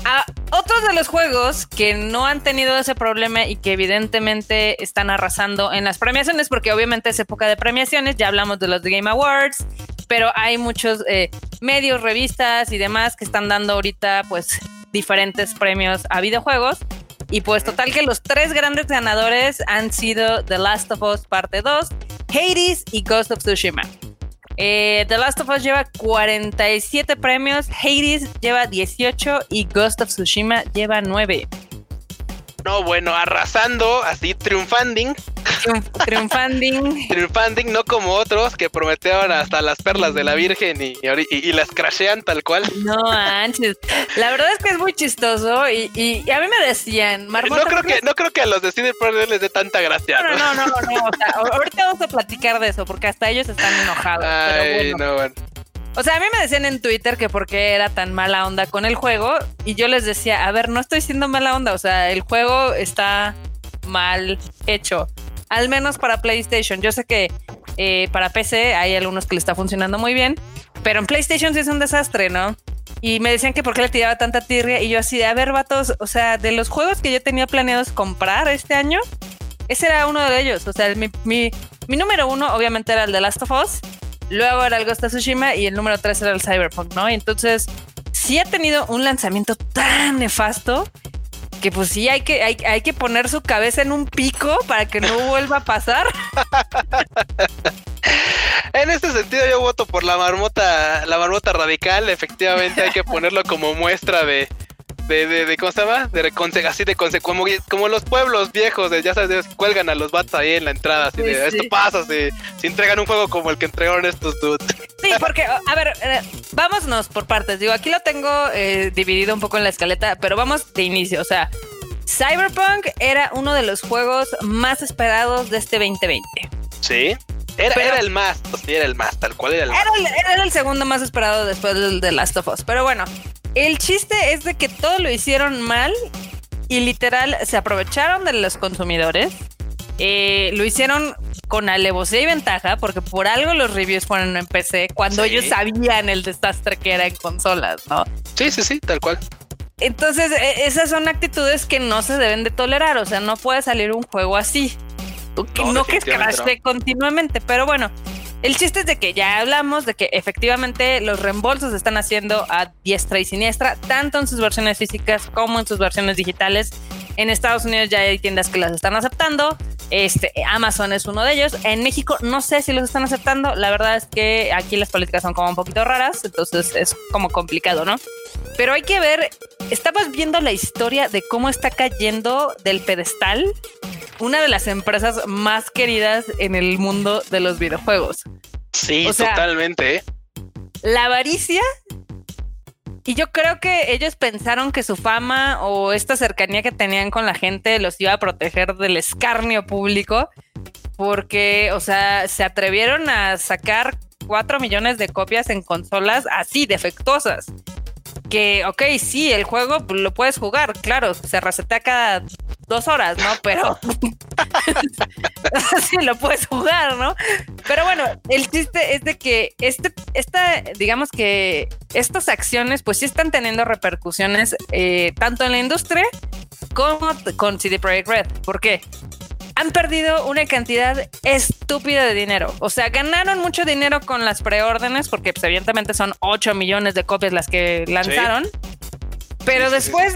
a otros de los juegos que no han tenido ese problema y que evidentemente están arrasando en las premiaciones, porque obviamente es época de premiaciones, ya hablamos de los Game Awards, pero hay muchos eh, medios, revistas y demás que están dando ahorita pues diferentes premios a videojuegos. Y pues total que los tres grandes ganadores han sido The Last of Us Parte 2, Hades y Ghost of Tsushima. Eh, The Last of Us lleva 47 premios, Hades lleva 18 y Ghost of Tsushima lleva 9. No, bueno, arrasando, así triunfanding. triunfanding. triunfanding, no como otros que prometieron hasta las perlas de la Virgen y, las crashean tal cual. No manches. La verdad es que es muy chistoso y, a mí me decían, no creo, que, no creo que a los de CD les dé tanta gracia. No, no, no, no, no, ahorita vamos a platicar de eso porque hasta ellos están enojados. Ay, no, bueno. O sea, a mí me decían en Twitter que por qué era tan mala onda con el juego y yo les decía, a ver, no estoy siendo mala onda, o sea, el juego está mal hecho, al menos para PlayStation. Yo sé que eh, para PC hay algunos que le está funcionando muy bien, pero en PlayStation sí es un desastre, ¿no? Y me decían que por qué le tiraba tanta tirria y yo así de, a ver, vatos, o sea, de los juegos que yo tenía planeados comprar este año, ese era uno de ellos, o sea, mi, mi, mi número uno obviamente era el de Last of Us luego era el Ghost Tsushima y el número 3 era el Cyberpunk, ¿no? Entonces, sí ha tenido un lanzamiento tan nefasto que pues sí hay que, hay, hay que poner su cabeza en un pico para que no vuelva a pasar. En este sentido yo voto por la marmota, la marmota radical, efectivamente hay que ponerlo como muestra de, de, de, ¿cómo se llama? De así de como, como los pueblos viejos, de, ya sabes, cuelgan a los bats ahí en la entrada, así de esto pasa, si, si entregan un juego como el que entregaron estos dudes. Sí, porque, a ver, eh, vámonos por partes. Digo, aquí lo tengo eh, dividido un poco en la escaleta, pero vamos de inicio, o sea, Cyberpunk era uno de los juegos más esperados de este 2020. Sí. Era, era, el más, sí, era el más, tal cual era el era El, era el segundo más esperado después del de Last of Us. Pero bueno, el chiste es de que todo lo hicieron mal y literal se aprovecharon de los consumidores. Eh, lo hicieron con alevosía y ventaja, porque por algo los reviews fueron en PC cuando ellos sabían el desastre que era en consolas, ¿no? Sí, sí, sí, tal cual. Entonces, e, esas son actitudes que no se deben de tolerar. O sea, no puede salir un juego así. No, no que crashe continuamente, pero bueno, el chiste es de que ya hablamos de que efectivamente los reembolsos se están haciendo a diestra y siniestra, tanto en sus versiones físicas como en sus versiones digitales. En Estados Unidos ya hay tiendas que las están aceptando. Este, Amazon es uno de ellos. En México no sé si los están aceptando. La verdad es que aquí las políticas son como un poquito raras, entonces es como complicado, ¿no? Pero hay que ver, estamos viendo la historia de cómo está cayendo del pedestal una de las empresas más queridas en el mundo de los videojuegos. Sí, totalmente. ¿eh? La avaricia. Y yo creo que ellos pensaron que su fama o esta cercanía que tenían con la gente los iba a proteger del escarnio público. Porque, o sea, se atrevieron a sacar 4 millones de copias en consolas así, defectuosas que, ok, sí, el juego lo puedes jugar, claro, se resetea cada dos horas, ¿no? Pero sí, lo puedes jugar, ¿no? Pero bueno, el chiste es de que este, esta, digamos que estas acciones, pues sí están teniendo repercusiones eh, tanto en la industria como con CD Projekt Red. ¿Por qué? han perdido una cantidad estúpida de dinero. O sea, ganaron mucho dinero con las preórdenes, porque pues, evidentemente son 8 millones de copias las que lanzaron. Pero después,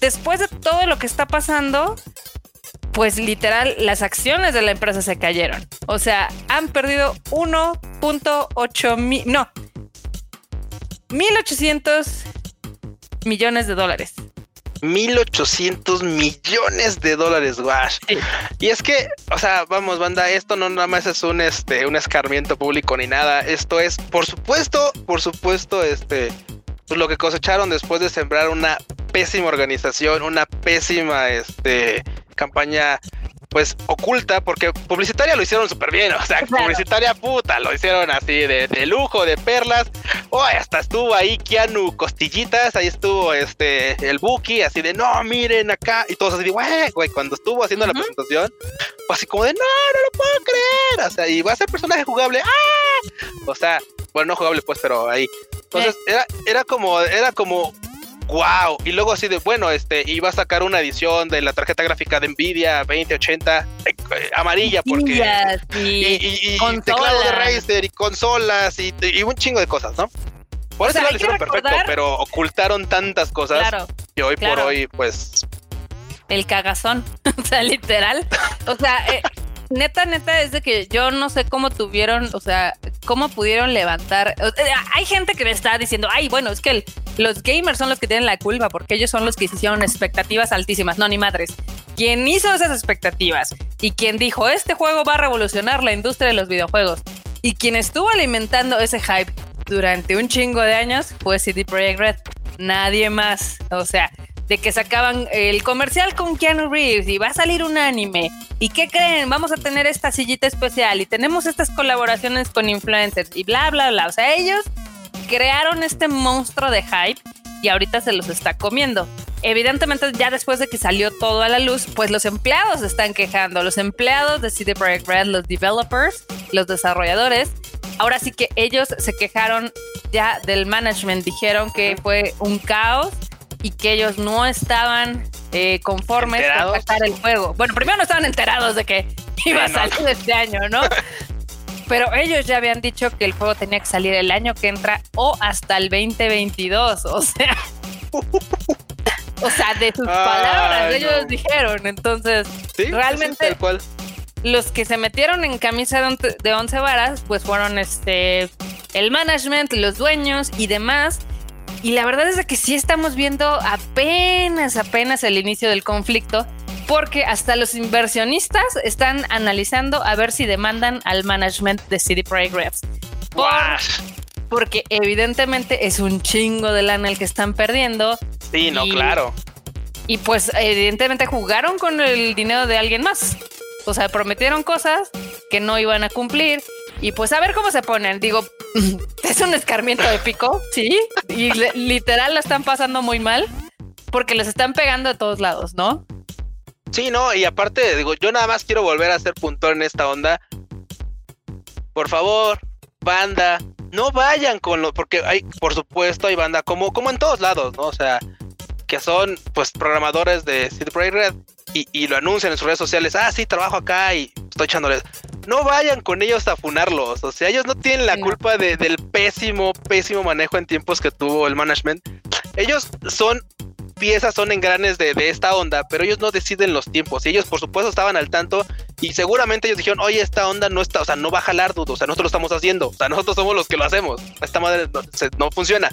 después de todo lo que está pasando, pues literal las acciones de la empresa se cayeron. O sea, han perdido 1.8 mil, no, 1.800 millones de dólares. 1800 millones de dólares, guash. Y es que, o sea, vamos, banda, esto no nada más es un este un escarmiento público ni nada. Esto es, por supuesto, por supuesto, este pues lo que cosecharon después de sembrar una pésima organización, una pésima este campaña pues oculta, porque publicitaria lo hicieron súper bien, o sea, publicitaria puta, lo hicieron así de, de lujo, de perlas, oh, hasta estuvo ahí Keanu Costillitas, ahí estuvo este, el Buki, así de, no, miren acá, y todos así de, güey, güey, cuando estuvo haciendo la presentación, fue así como de, no, no lo puedo creer, o sea, y va a ser personaje jugable, ¡ah! O sea, bueno, no jugable pues, pero ahí. Entonces, era, era como, era como wow. Y luego así de, bueno, este, iba a sacar una edición de la tarjeta gráfica de Nvidia 2080 eh, amarilla porque y, teclado de Razer y consolas y, un chingo de cosas, ¿no? Por eso lo hicieron perfecto, pero ocultaron tantas cosas que hoy por hoy, pues. El cagazón, o sea, literal. O sea, eh, neta, neta, es de que yo no sé cómo tuvieron, o sea, cómo pudieron levantar. Hay gente que me está diciendo, ay, bueno, es que los gamers son los que tienen la culpa porque ellos son los que hicieron expectativas altísimas. No, ni madres. Quien hizo esas expectativas y quien dijo, este juego va a revolucionar la industria de los videojuegos y quien estuvo alimentando ese hype durante un chingo de años fue CD Projekt Red. Nadie más. O sea, de que sacaban el comercial con Keanu Reeves y va a salir un anime. ¿Y qué creen? Vamos a tener esta sillita especial y tenemos estas colaboraciones con influencers y bla, bla, bla. O sea, ellos crearon este monstruo de hype y ahorita se los está comiendo. Evidentemente, ya después de que salió todo a la luz, pues los empleados están quejando. Los empleados de CD Projekt Red, los developers, los desarrolladores. Ahora sí que ellos se quejaron ya del management. Dijeron que fue un caos y que ellos no estaban eh, conformes con sacar el juego. Bueno, primero no estaban enterados de que iba a salir este año, ¿no? Pero ellos ya habían dicho que el juego tenía que salir el año que entra o hasta el 2022. O sea, o sea, de sus palabras, ellos dijeron. Entonces, realmente. los que se metieron en camisa de, once varas, pues fueron este el management, los dueños y demás. Y la verdad es que sí estamos viendo apenas, apenas el inicio del conflicto, porque hasta los inversionistas están analizando a ver si demandan al management de City Projekt porque evidentemente es un chingo de lana el que están perdiendo. Sí, no, claro. Y pues evidentemente jugaron con el dinero de alguien más. O sea, prometieron cosas que no iban a cumplir. Y pues a ver cómo se ponen. Digo, es un escarmiento épico, sí. Y literal la están pasando muy mal porque les están pegando de todos lados, ¿no? Sí, no, y aparte, digo, yo nada más quiero volver a ser puntual en esta onda. Por favor, banda, no vayan con lo, porque hay, por supuesto, hay banda como, como en todos lados, ¿no? O sea, que son pues programadores de Projekt Red y, lo anuncian en sus redes sociales, ah, sí, trabajo acá y estoy echándoles. No vayan con ellos a funarlos, o sea, ellos no tienen la culpa del pésimo, pésimo manejo en tiempos que tuvo el management. Ellos son piezas, son engranes de, de esta onda, pero ellos no deciden los tiempos. Y ellos, por supuesto, estaban al tanto y seguramente ellos dijeron, oye, esta onda no está, o sea, no va a jalar, dudo, o sea, nosotros lo estamos haciendo, o sea, nosotros somos los que lo hacemos. Esta madre no funciona.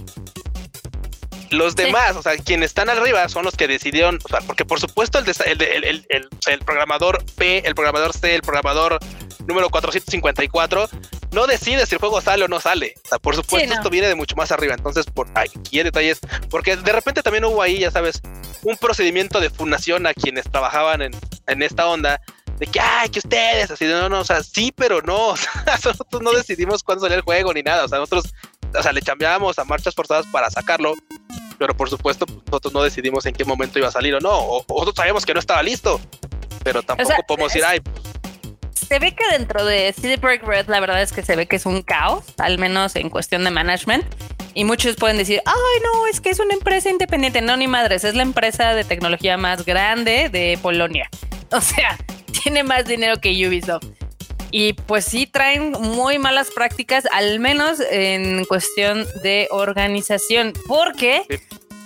Los demás, o sea, quienes están arriba son los que decidieron, o sea, porque por supuesto el, el, el, programador P, el programador C, el programador número 454, no decide si el juego sale o no sale. O sea, por supuesto, esto viene de mucho más arriba. Entonces, por aquí hay detalles, porque de repente también hubo ahí, ya sabes, un procedimiento de fundación a quienes trabajaban en, en esta onda de que, ay, que ustedes, así, no, no, o sea, sí, pero no, o sea, nosotros no decidimos cuándo salía el juego ni nada, o sea, nosotros, o sea, le cambiábamos a marchas forzadas para sacarlo, pero por supuesto pues, nosotros no decidimos en qué momento iba a salir o no, o, nosotros sabíamos que no estaba listo, pero tampoco podemos decir, ay. Se ve que dentro de CD Projekt Red la verdad es que se ve que es un caos, al menos en cuestión de management. Y muchos pueden decir, ay, no, es que es una empresa independiente. No, ni madres, es la empresa de tecnología más grande de Polonia. O sea, tiene más dinero que Ubisoft. Y pues sí traen muy malas prácticas, al menos en cuestión de organización, porque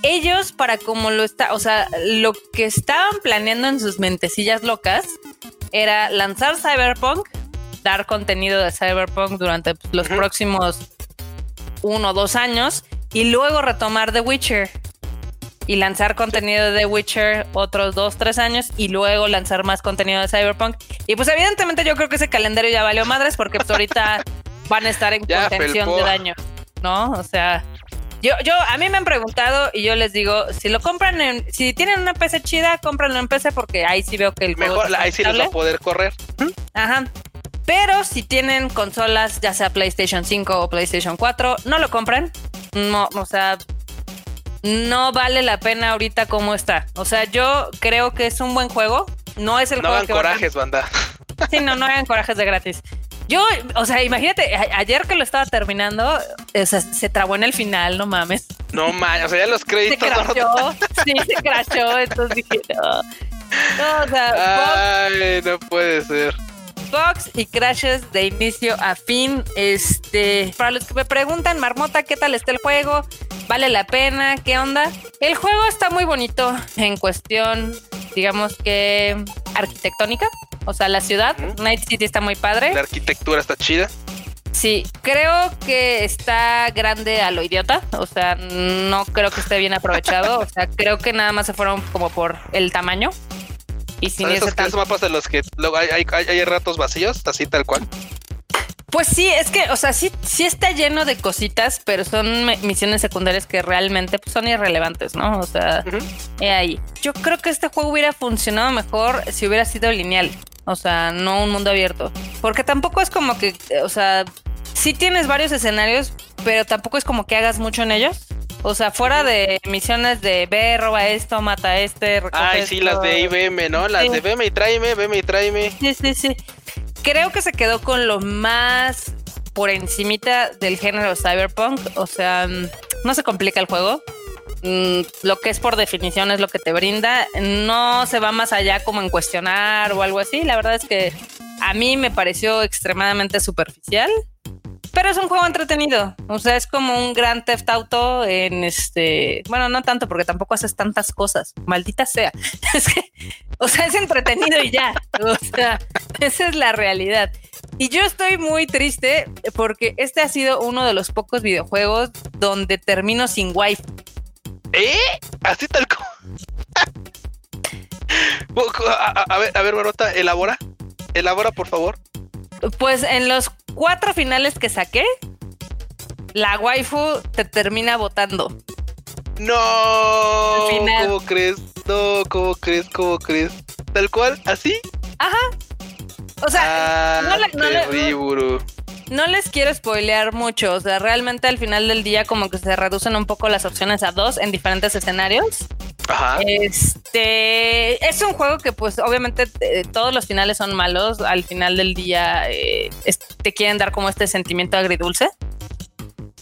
ellos para como lo está, o sea, lo que estaban planeando en sus mentecillas locas era lanzar Cyberpunk, dar contenido de Cyberpunk durante pues, los próximos uno o dos años y luego retomar The Witcher y lanzar contenido de The Witcher otros dos, tres años y luego lanzar más contenido de Cyberpunk. Y pues evidentemente yo creo que ese calendario ya valió madres porque pues ahorita van a estar en contención de daño, ¿no? O sea, yo, yo, a mí me han preguntado y yo les digo, si lo compran en, si tienen una PC chida, cómpranlo en PC porque ahí sí veo que el Mejor, ahí sí les va a poder correr. Ajá. Pero si tienen consolas, ya sea PlayStation 5 o PlayStation 4, no lo compren. No, o sea, no vale la pena ahorita como está. O sea, yo creo que es un buen juego. No es el no juego. No hagan corajes, banda. Sí, no, no hagan corajes de gratis. Yo, o sea, imagínate, ayer que lo estaba terminando, o sea, se trabó en el final, no mames. No mames, o sea, ya los créditos. Se crashó, sí, se crashó, entonces dije, no. No, o sea, Ay, no puede ser bugs y crashes de inicio a fin. Este, para los que me preguntan, Marmota, ¿qué tal está el juego? ¿Vale la pena? ¿Qué onda? El juego está muy bonito en cuestión, digamos que arquitectónica. O sea, la ciudad, Night City está muy padre. La arquitectura está chida. Sí, creo que está grande a lo idiota. O sea, no creo que esté bien aprovechado. O sea, creo que nada más se fueron como por el tamaño. Y sin esos, mapas de los que luego hay, hay, ratos vacíos, así tal cual. Pues sí, es que, o sea, sí, sí está lleno de cositas, pero son misiones secundarias que realmente pues, son irrelevantes, ¿no? O sea, ahí. Yo creo que este juego hubiera funcionado mejor si hubiera sido lineal. O sea, no un mundo abierto. Porque tampoco es como que, o sea, sí tienes varios escenarios, pero tampoco es como que hagas mucho en ellos. O sea, fuera de misiones de ve, roba esto, mata este, Ay, sí, las de IBM, ¿no? Las de veme y tráeme, veme y tráeme. Sí, sí, sí. Creo que se quedó con lo más por encimita del género cyberpunk. O sea, mm, no se complica el juego. Mm, lo que es por definición es lo que te brinda. No se va más allá como en cuestionar o algo así. La verdad es que a mí me pareció extremadamente superficial. Pero es un juego entretenido. O sea, es como un gran Theft Auto en este. Bueno, no tanto porque tampoco haces tantas cosas. Maldita sea. Es que, o sea, es entretenido y ya. O sea, Esa es la realidad. Y yo estoy muy triste porque este ha sido uno de los pocos videojuegos donde termino sin wifi. ¿Eh? Así tal como. a, ver, a ver, Marota, elabora. Elabora, por favor. Pues en los cuatro finales que saqué, la waifu te termina votando. No, ¿cómo crees? No, ¿cómo crees? ¿Cómo crees? ¿Tal cual? ¿Así? Ajá. O sea, ah, no, les quiero spoilear mucho. O sea, realmente al final del día, como que se reducen un poco las opciones a dos en diferentes escenarios. Ajá. Este es un juego que, pues, obviamente, eh, todos los finales son malos. Al final del día, eh, te quieren dar como este sentimiento agridulce.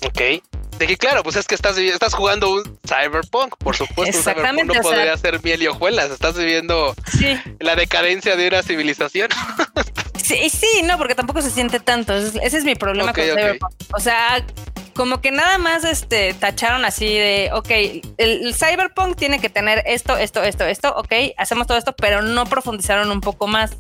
Ok. De que claro, pues es que estás, estás jugando un cyberpunk, por supuesto. Exactamente. no podría ser miel y hojuelas. Estás viviendo la decadencia de una civilización. sí, sí, no, porque tampoco se siente tanto. Ese es mi problema con cyberpunk. O sea, como que nada más este tacharon así de, ok, el, cyberpunk tiene que tener esto, esto, esto, esto, ok, hacemos todo esto, pero no profundizaron un poco más.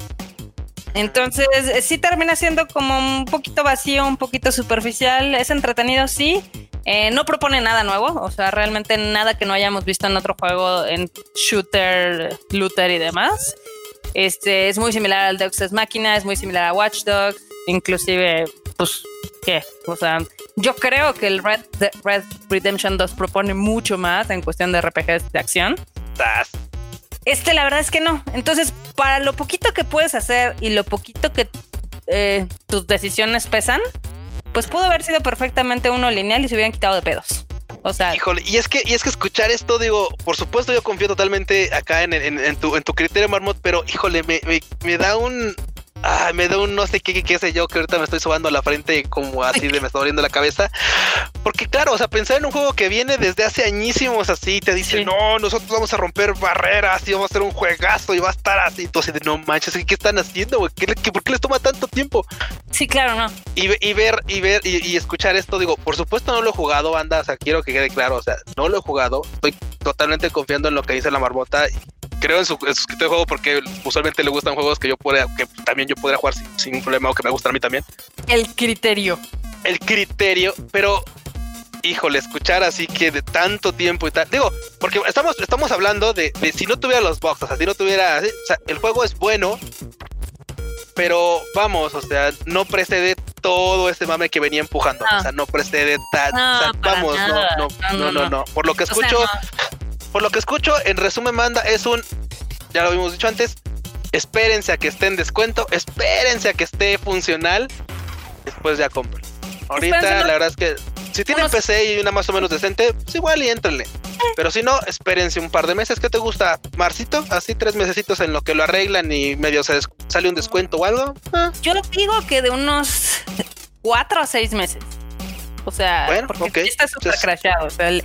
Entonces, sí termina siendo como un poquito vacío, un poquito superficial, es entretenido, sí, eh, no propone nada nuevo, o sea, realmente nada que no hayamos visto en otro juego, en shooter, looter y demás. Este es muy similar al Deus Ex Machina, es muy similar a Watch Dogs, inclusive, pues, ¿qué? O sea, yo creo que el Red, Red Redemption 2 propone mucho más en cuestión de RPGs de acción. Este, la verdad es que no. Entonces, para lo poquito que puedes hacer y lo poquito que eh, tus decisiones pesan, pues pudo haber sido perfectamente uno lineal y se hubieran quitado de pedos. O sea, híjole, y es que y es que escuchar esto, digo, por supuesto yo confío totalmente acá en, en, tu, en tu criterio, Marmot, pero híjole, me, me da un, Ah, me da un no sé qué, qué, sé yo, que ahorita me estoy sobando la frente como así de me está doliendo la cabeza. Porque claro, o sea, pensar en un juego que viene desde hace añísimos así, te dice, no, nosotros vamos a romper barreras y vamos a hacer un juegazo y va a estar así. Entonces, de no manches, ¿qué están haciendo, güey? ¿Por qué les toma tanto tiempo? Sí, claro, no. Y, ver, y ver, y, escuchar esto, digo, por supuesto no lo he jugado, banda, o sea, quiero que quede claro, o sea, no lo he jugado, estoy totalmente confiando en lo que dice la marbota creo en su, en de juego porque usualmente le gustan juegos que yo pueda, que también yo podría jugar sin, sin problema o que me gustan a mí también. El criterio. El criterio, pero híjole, escuchar así que de tanto tiempo y tal. Digo, porque estamos, estamos hablando de, si no tuviera los boxes, o sea, si no tuviera. O sea, el juego es bueno, pero vamos, o sea, no precede todo ese mame que venía empujando. O sea, no precede tan. vamos, no, no, no, no, Por lo que escucho, por lo que escucho, en resumen, manda, es un, ya lo habíamos dicho antes, espérense a que esté en descuento, espérense a que esté funcional, después ya compren. Ahorita la verdad es que si tienen PC y una más o menos decente, pues igual y entrenle. Pero si no, espérense un par de meses. ¿Qué te gusta, Marcito? Así tres mesecitos en lo que lo arreglan y medio se sale un descuento o algo. Ah. Yo digo que de unos cuatro a seis meses. O sea, porque está súper crashado. O sea, el,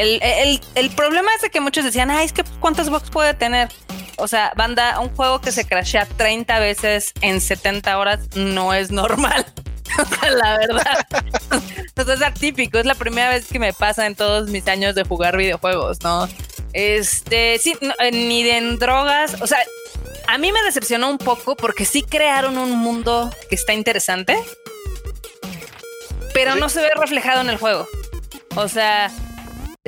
el, problema es de que muchos decían, ay, es que ¿cuántos box puede tener? O sea, banda, un juego que se crashea 30 veces en 70 horas no es normal. la verdad. Entonces es atípico. Es la primera vez que me pasa en todos mis años de jugar videojuegos, ¿no? Este, sí, eh, ni de en drogas. O sea, a mí me decepcionó un poco porque sí crearon un mundo que está interesante, pero no se ve reflejado en el juego. O sea,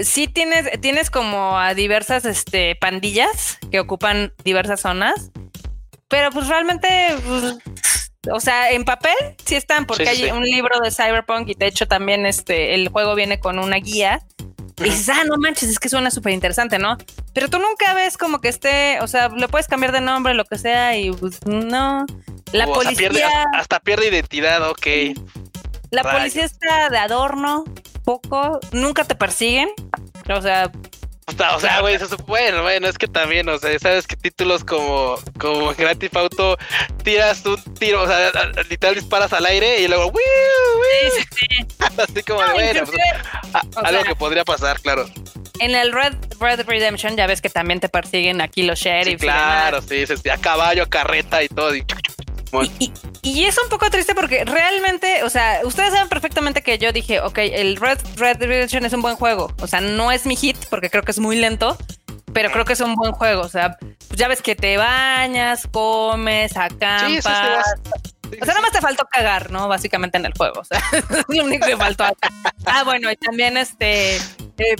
sí tienes, tienes como a diversas este, pandillas que ocupan diversas zonas, pero pues realmente, pues, o sea, en papel sí están, porque hay un libro de Cyberpunk y de hecho también este, el juego viene con una guía. Y dices, ah, no manches, es que suena súper interesante, ¿no? Pero tú nunca ves como que esté, o sea, le puedes cambiar de nombre, lo que sea, y pues no. La policía. Hasta pierde, identidad, ok. La policía está de adorno, poco, nunca te persiguen. O sea, o sea, güey, eso bueno, bueno, es que también, o sea, sabes que títulos como, como Grand Auto tiras un tiro, o sea, literal disparas al aire y luego, ¡Wii, sí, sí. así como de bueno, pues, algo que podría pasar, claro. En el Red, Red Redemption ya ves que también te persiguen aquí los sheriffs. Sí, claro, sí, sí, a caballo, carreta y todo. Y, y, es un poco triste porque realmente, o sea, ustedes saben perfectamente que yo dije, ok, el Red, Red Redemption es un buen juego. O sea, no es mi hit porque creo que es muy lento. pero creo que es un buen juego. O sea, ya ves que te bañas, comes, acampas. o sea, nada más te faltó cagar, ¿no? Básicamente en el juego. O sea, es lo único que faltó. Ah, bueno, y también este eh,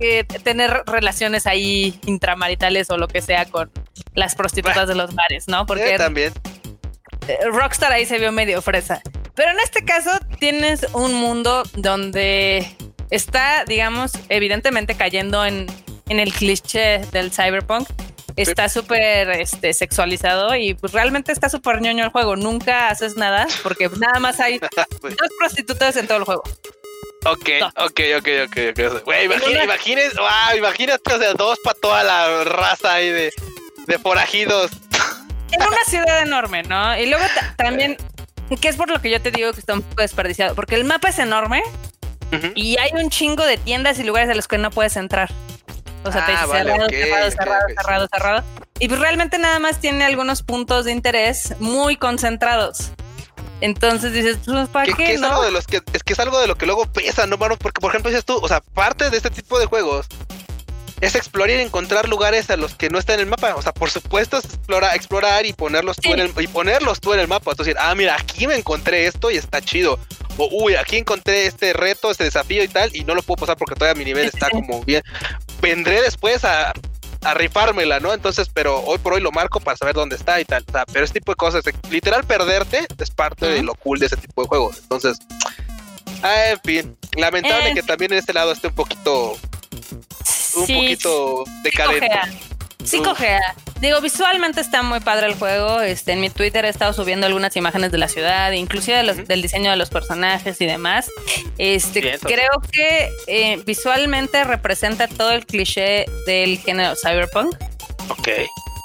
eh, tener relaciones ahí intramaritales o lo que sea con las prostitutas de los bares, ¿no? Porque también. Rockstar ahí se vio medio fresa. Pero en este caso tienes un mundo donde está, digamos, evidentemente cayendo en, el cliché del cyberpunk. Está súper este, sexualizado y pues realmente está súper ñoño el juego. Nunca haces nada porque nada más hay dos prostitutas en todo el juego. Ok, ok, ok, ok, ok. Güey, imagínate, wow, imagínate, o sea, dos para toda la raza ahí de, de forajidos. En una ciudad enorme, ¿no? Y luego también, que es por lo que yo te digo que está un poco desperdiciado, porque el mapa es enorme y hay un chingo de tiendas y lugares a los que no puedes entrar. O sea, te dice ah, cerrado, cerrado, cerrado, cerrado, cerrado. Y pues realmente nada más tiene algunos puntos de interés muy concentrados. Entonces dices, pues, ¿para qué? es, algo de los que, es que es algo de lo que luego pesa, ¿no, mano? Porque, por ejemplo, dices tú, o sea, parte de este tipo de juegos es explorar y encontrar lugares a los que no están en el mapa. O sea, por supuesto, es explorar, explorar y ponerlos tú en el, y ponerlos tú en el mapa. Es decir, ah, mira, aquí me encontré esto y está chido. O, uy, aquí encontré este reto, este desafío y tal, y no lo puedo pasar porque todavía mi nivel está como bien. Vendré después a, a rifármela, ¿no? Entonces, pero hoy por hoy lo marco para saber dónde está y tal. O sea, pero este tipo de cosas, literal perderte es parte de lo cool de ese tipo de juegos. Entonces, ah, en fin, lamentable que también en este lado esté un poquito un poquito decadente. Sí, cojea. Digo, visualmente está muy padre el juego. Este, en mi Twitter he estado subiendo algunas imágenes de la ciudad, inclusive del diseño de los personajes y demás. Este, creo que eh, visualmente representa todo el cliché del género cyberpunk. Ok.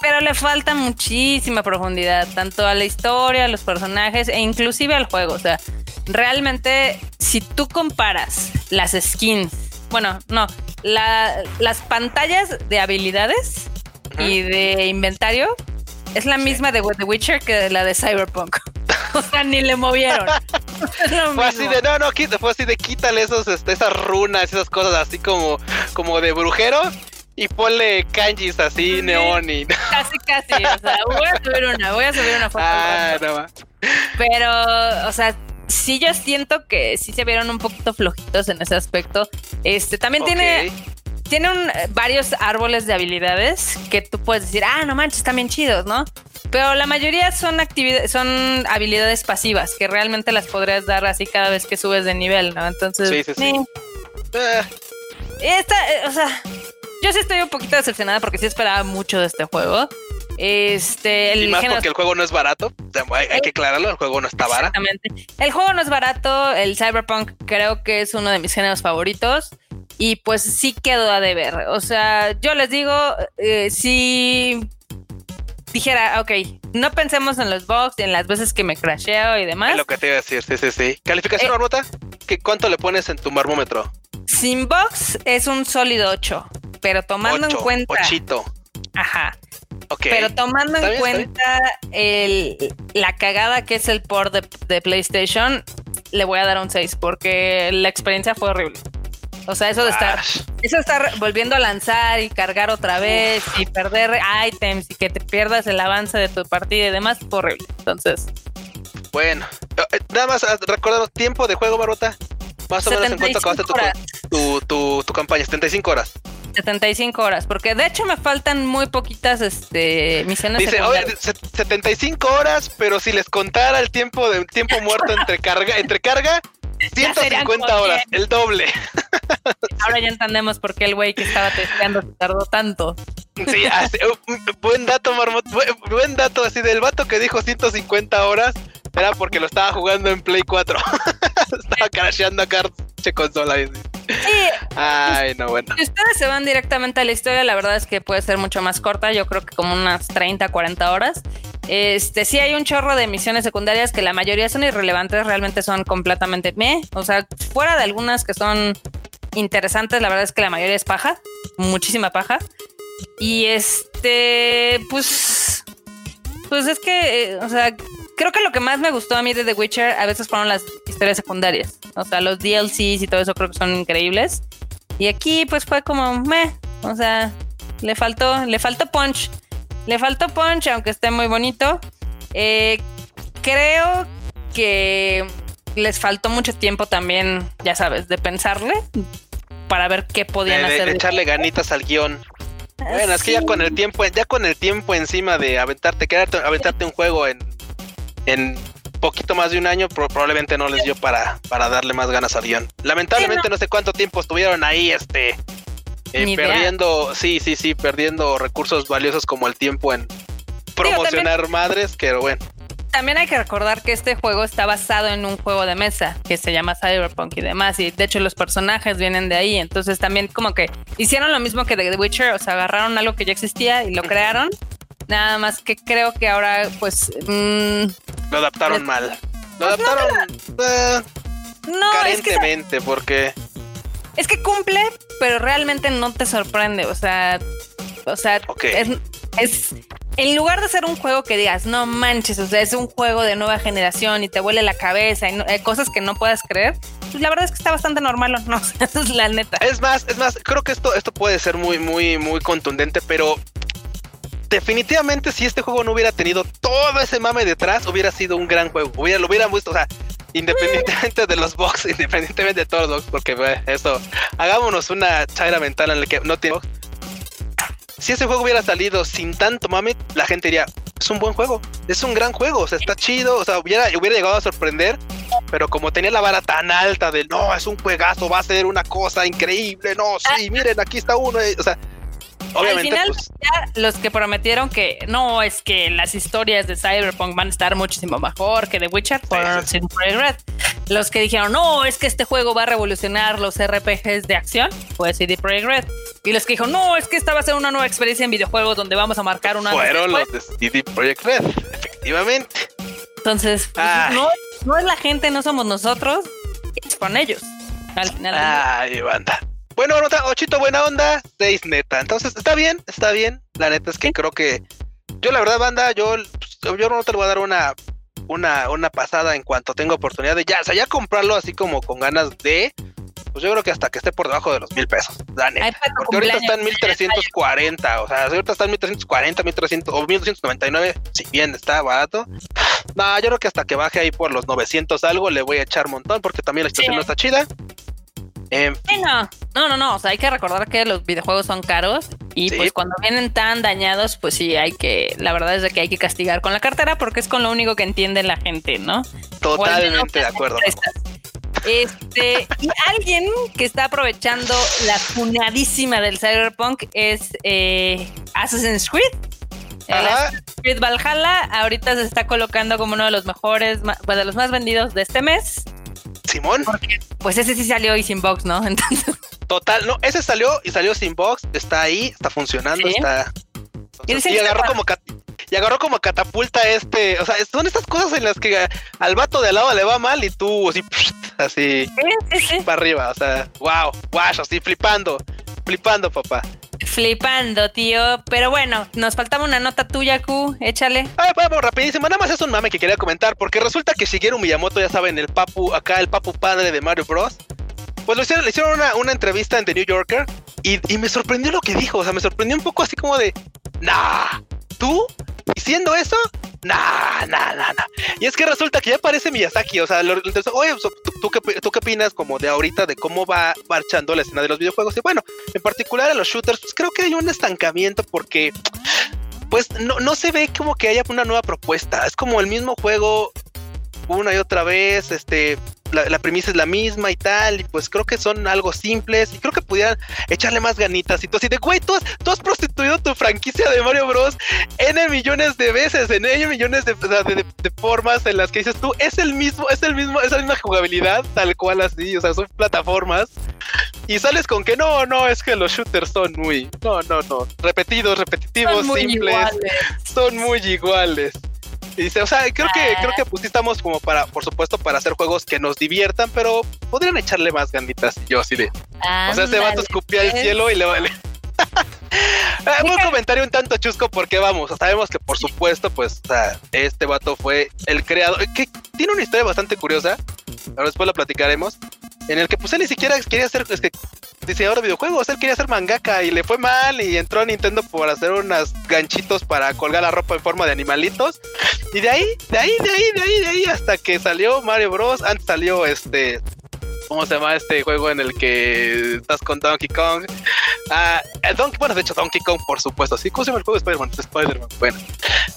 Pero le falta muchísima profundidad, tanto a la historia, a los personajes e inclusive al juego. O sea, realmente, si tú comparas las skins, bueno, no, las pantallas de habilidades y de inventario es la misma de The Witcher que la de Cyberpunk. o sea, ni le movieron. fue así de, no, no, fue así de quítale esos, este, esas runas, esas cosas así como, como de brujero y ponle kanjis así, neón y... Casi, casi, o sea, voy a subir una, voy a subir una foto. Ah, no Pero, o sea, sí yo siento que sí se vieron un poquito flojitos en ese aspecto. Este también tiene tiene varios árboles de habilidades que tú puedes decir, ah, no manches, están bien chidos, ¿no? Pero la mayoría son actividades, son habilidades pasivas que realmente las podrías dar así cada vez que subes de nivel, ¿no? Entonces, sí, sí, sí. Eh. Esta, eh, o sea, yo sí estoy un poquito decepcionada porque sí esperaba mucho de este juego. Este, el y más porque el juego no es barato. Hay, que aclararlo, el juego no está barato. Exactamente. El juego no es barato. El Cyberpunk creo que es uno de mis géneros favoritos. Y pues sí quedó a deber. O sea, yo les digo, eh, si dijera, ok, no pensemos en los bugs en las veces que me crasheo y demás. Es lo que te iba a decir, sí, sí, sí. ¿Calificación, eh, ¿Cuánto le pones en tu marmómetro? Sin bugs es un sólido 8, pero tomando en cuenta... Ochito. Ajá. Pero tomando en cuenta el, la cagada que es el port de, PlayStation, le voy a dar un 6 porque la experiencia fue horrible. O sea, eso de estar, eso de estar volviendo a lanzar y cargar otra vez y perder items y que te pierdas el avance de tu partida y demás, fue horrible. Entonces. Bueno, eh, nada más ah, recordamos tiempo de juego, Barota. Más o menos en cuánto acabaste tu, tu, tu, campaña, 75 horas. 75 horas, porque de hecho me faltan muy poquitas este, misiones. Dice, oye, 75 horas, pero si les contara el tiempo de tiempo muerto entre carga, entre carga, 150 horas, el doble. Ahora ya entendemos por qué el güey que estaba testeando tardó tanto. Sí, buen dato, Marmot, buen, dato así del vato que dijo 150 horas, era porque lo estaba jugando en Play 4. estaba crasheando acá consola. Sí. Ay, no, bueno. Si ustedes se van directamente a la historia, la verdad es que puede ser mucho más corta. Yo creo que como unas 30, 40 horas. Este, sí hay un chorro de misiones secundarias que la mayoría son irrelevantes, realmente son completamente me. O sea, fuera de algunas que son interesantes, la verdad es que la mayoría es paja, muchísima paja. Y este, pues, pues es que, eh, o sea, creo que lo que más me gustó a mí de The Witcher a veces fueron las historias secundarias. O sea, los DLCs y todo eso creo que son increíbles. Y aquí pues fue como, meh, o sea, le faltó, le faltó punch. Le faltó punch, aunque esté muy bonito. Eh, creo que les faltó mucho tiempo también, ya sabes, de pensarle para ver qué podían hacer. De echarle ganitas al guion. Bueno, es que ya con el tiempo, ya con el tiempo encima de aventarte, quedarte, aventarte un juego en, en poquito más de un año, probablemente no les dio para, para darle más ganas al guion. Lamentablemente no. sé cuánto tiempo estuvieron ahí, este, eh, perdiendo, sí, sí, sí, perdiendo recursos valiosos como el tiempo en promocionar madres, pero bueno. También hay que recordar que este juego está basado en un juego de mesa que se llama Cyberpunk y demás, y de hecho los personajes vienen de ahí, entonces también como que hicieron lo mismo que The Witcher, o sea, agarraron algo que ya existía y lo crearon, nada más que creo que ahora pues... Mm, lo adaptaron mal. Lo pues adaptaron eh, no, carentemente es que, porque... Es que cumple, pero realmente no te sorprende, o sea... O sea, es, es en lugar de ser un juego que digas, no manches, o sea, es un juego de nueva generación y te huele la cabeza y hay cosas que no puedas creer, pues la verdad es que está bastante normal, ¿no? Esa es la neta. Es más, es más, creo que esto, esto puede ser muy, muy, muy contundente, pero definitivamente si este juego no hubiera tenido todo ese mame detrás, hubiera sido un gran juego. Hubiera, lo hubieran visto, o sea, independientemente de los box, independientemente de todos los box, porque eso, hagámonos una chaira mental en la que no tiene si ese juego hubiera salido sin tanto mame, la gente diría, es un buen juego, es un gran juego, o sea, está chido, o sea, hubiera, hubiera llegado a sorprender, pero como tenía la vara tan alta de, no, es un juegazo, va a ser una cosa increíble, no, sí, ah. miren, aquí está uno, o sea, Obviamente, Al final, pues, los que prometieron que no, es que las historias de Cyberpunk van a estar muchísimo mejor que The Witcher, por Red. Los que dijeron, no, es que este juego va a revolucionar los RPGs de acción, fue CD Projekt Red. Y los que dijeron, no, es que esta va a ser una nueva experiencia en videojuegos donde vamos a marcar una. Fueron los de CD Projekt Red, efectivamente. Entonces, pues, no, no es la gente, no somos nosotros, es con ellos. Al final. Ay, banda. Bueno, nota, ochito buena onda, seis neta. Entonces, está bien, está bien. La neta es que creo que yo la verdad, banda, yo, yo no te lo voy a dar una, una, una pasada en cuanto tenga oportunidad de ya, o sea, ya comprarlo así como con ganas de, pues yo creo que hasta que esté por debajo de los mil pesos, la neta. Porque ahorita está en 1340, o sea, ahorita está en 1340, 1300 o 1299, si bien está barato. No, yo creo que hasta que baje ahí por los 900 algo le voy a echar montón porque también la situación no está chida. Eh, no. no, no, o sea, hay que recordar que los videojuegos son caros y pues cuando vienen tan dañados, pues sí, hay que, la verdad es de que hay que castigar con la cartera porque es con lo único que entiende la gente, ¿no? Totalmente de acuerdo. Este, y alguien que está aprovechando la funadísima del Cyberpunk es eh, Assassin's Creed. Assassin's Creed Valhalla ahorita se está colocando como uno de los mejores, de los más vendidos de este mes. Simón. pues ese sí salió y sin box, ¿no? Entonces. Total, no, ese salió y salió sin box, está ahí, está funcionando, está. y, agarró como y agarró como catapulta este, o sea, son estas cosas en las que al vato de al lado le va mal y tú así, así para arriba, o sea, wow, wow, así flipando, flipando, papá. Flipando, tío. Pero bueno, nos faltaba una nota tuya, Q. Échale. Ay, vamos, rapidísimo. Nada más es un mame que quería comentar. Porque resulta que Shigeru Miyamoto, ya saben, el papu, acá el papu padre de Mario Bros. Pues hicieron, le hicieron una, una, entrevista en The New Yorker. Y, y, me sorprendió lo que dijo. O sea, me sorprendió un poco así como de. Nah, ¿tú? ¿Diciendo eso? Nah, nah, nah, nah. Y es que resulta que ya aparece Miyazaki, o sea, oye, ¿tú, qué, ¿tú qué opinas como de ahorita de cómo va marchando la escena de los videojuegos? Y bueno, en particular en los shooters, pues creo que hay un estancamiento porque pues no, no se ve como que haya una nueva propuesta. Es como el mismo juego una y otra vez, este, la, premisa es la misma y tal, y pues creo que son algo simples y creo que pudieran echarle más ganitas y todo así de, güey, tú has, prostituido tu franquicia de Mario Bros. N millones de veces, en N millones de, formas en las que dices tú, es el mismo, es el mismo, es la misma jugabilidad, tal cual así, o sea, son plataformas. Y sales con que no, no, es que los shooters son muy, no, no, no, repetidos, repetitivos, simples, son muy iguales. Y dice, o sea, creo que, creo que pues estamos como para, por supuesto, para hacer juegos que nos diviertan, pero podrían echarle más ganitas. yo así de. o sea, este vato escupía el cielo y le vale. Ah, un comentario un tanto chusco porque vamos, sabemos que por supuesto, pues, este vato fue el creador, que tiene una historia bastante curiosa, ahora después la platicaremos, en el que pues él ni siquiera quería hacer, es que diseñador de videojuegos, él quería ser mangaka y le fue mal y entró a Nintendo por hacer unos ganchitos para colgar la ropa en forma de animalitos. Y de ahí, de ahí, de ahí, de ahí, de ahí, hasta que salió Mario Bros. Antes salió este ¿Cómo se llama este juego en el que estás con Donkey Kong? Ah, Donkey, bueno, de hecho, Donkey Kong, por supuesto. Sí, ¿cómo se llama el juego de Spider-Man? Spider-Man. Bueno,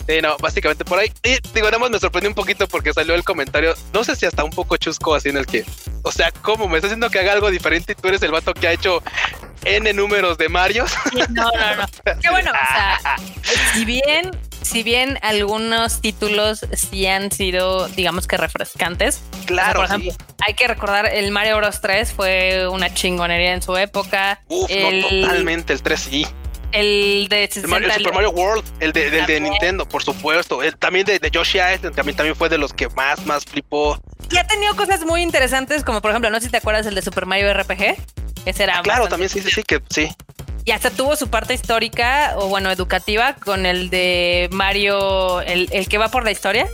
sí, no, básicamente por ahí. Y digo, nada más me sorprendió un poquito porque salió el comentario, no sé si hasta un poco chusco, así en el que, o sea, ¿cómo me estás haciendo que haga algo diferente y tú eres el vato que ha hecho N números de Mario? no, no, no. Qué bueno, o sea, si bien si bien algunos títulos sí han sido, digamos que refrescantes. Claro. por ejemplo, hay que recordar el Mario Bros 3 fue una chingonería en su época. Uf, el, no, totalmente, el 3 sí. El de el, Mario, el Super Mario World, el de, del de Nintendo, por supuesto. El, también de, de Yoshi Island, también, también fue de los que más, más flipó. Y ha tenido cosas muy interesantes, como por ejemplo, no sé si te acuerdas el de Super Mario RPG. Ese era. Ah, claro, también sí, sí, sí, que sí. Y hasta tuvo su parte histórica o bueno, educativa con el de Mario, el, el que va por la historia.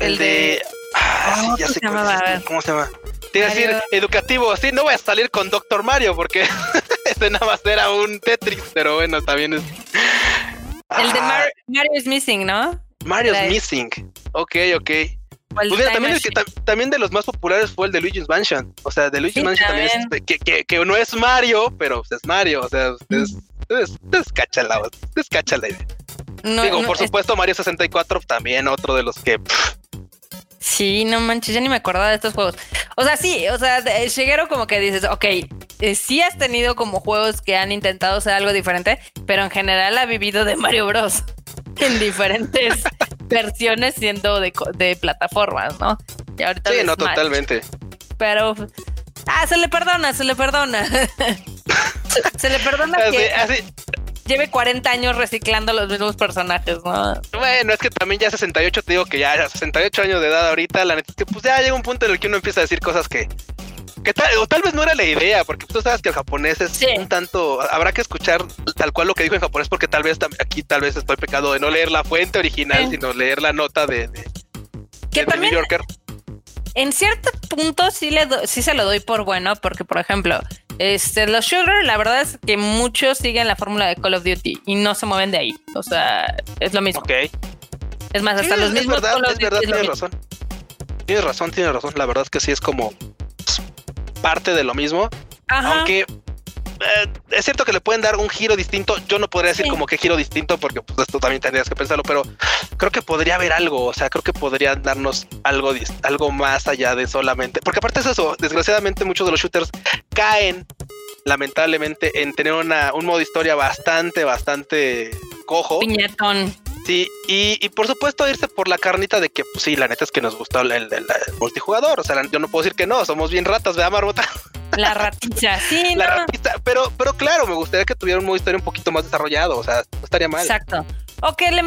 El, de... Ah, sí, ya sé se ¿Cómo se llama? Tiene que decir educativo, sí, no voy a salir con Doctor Mario porque este nada más era un Tetris, pero bueno, también es... El de Mario, Mario is Missing, ¿no? Mario is Missing. Ok, ok. Pues también, que, también, de los más populares fue el de Luigi's Mansion. O sea, de Luigi's Mansion también, es, que, que, que, no es Mario, pero es Mario. O sea, es, es, descacha la, descacha la idea. No, Digo, por supuesto, Mario 64 también otro de los que... Sí, no manches, ya ni me acordaba de estos juegos. O sea, sí, o sea, Shigeru como que dices, ok, eh, sí has tenido como juegos que han intentado hacer algo diferente, pero en general ha vivido de Mario Bros. en diferentes versiones siendo de, de, plataformas, ¿no? Y ahorita sí, no, totalmente. Pero, ah, se le perdona, se le perdona. se, le perdona que lleve 40 años reciclando los mismos personajes, ¿no? Bueno, es que también ya 68, te digo que ya 68 años de edad ahorita, la neta que pues ya llega un punto en el que uno empieza a decir cosas que que tal, o tal vez no era la idea, porque tú sabes que el japonés es un tanto, habrá que escuchar tal cual lo que dijo en japonés, porque tal vez aquí tal vez estoy pecado de no leer la fuente original, sino leer la nota de, de, que también, New Yorker. En cierto punto sí, le sí se lo doy por bueno, porque por ejemplo, este, los shooters, la verdad es que muchos siguen la fórmula de Call of Duty y no se mueven de ahí. O sea, es lo mismo. Ok. Es más, hasta los mismos. Call of Duty es verdad, tienes razón. Tienes razón, tienes razón. La verdad es que sí es como parte de lo mismo. Aunque eh, es cierto que le pueden dar un giro distinto. Yo no podría decir como que giro distinto porque pues, esto también tendrías que pensarlo, pero creo que podría haber algo. O sea, creo que podría darnos algo, algo más allá de solamente. Porque aparte es eso, desgraciadamente muchos de los shooters caen lamentablemente en tener una, un modo historia bastante, bastante cojo. Piñatón. Sí, y, por supuesto irse por la carnita de que, pues sí, la neta es que nos gustó el, multijugador. O sea, yo no puedo decir que no, somos bien ratas, ¿verdad, Marbota? La ratita, sí, La ratita, pero, pero claro, me gustaría que tuviera un modo historia un poquito más desarrollado, o sea, no estaría mal. Exacto. O que le,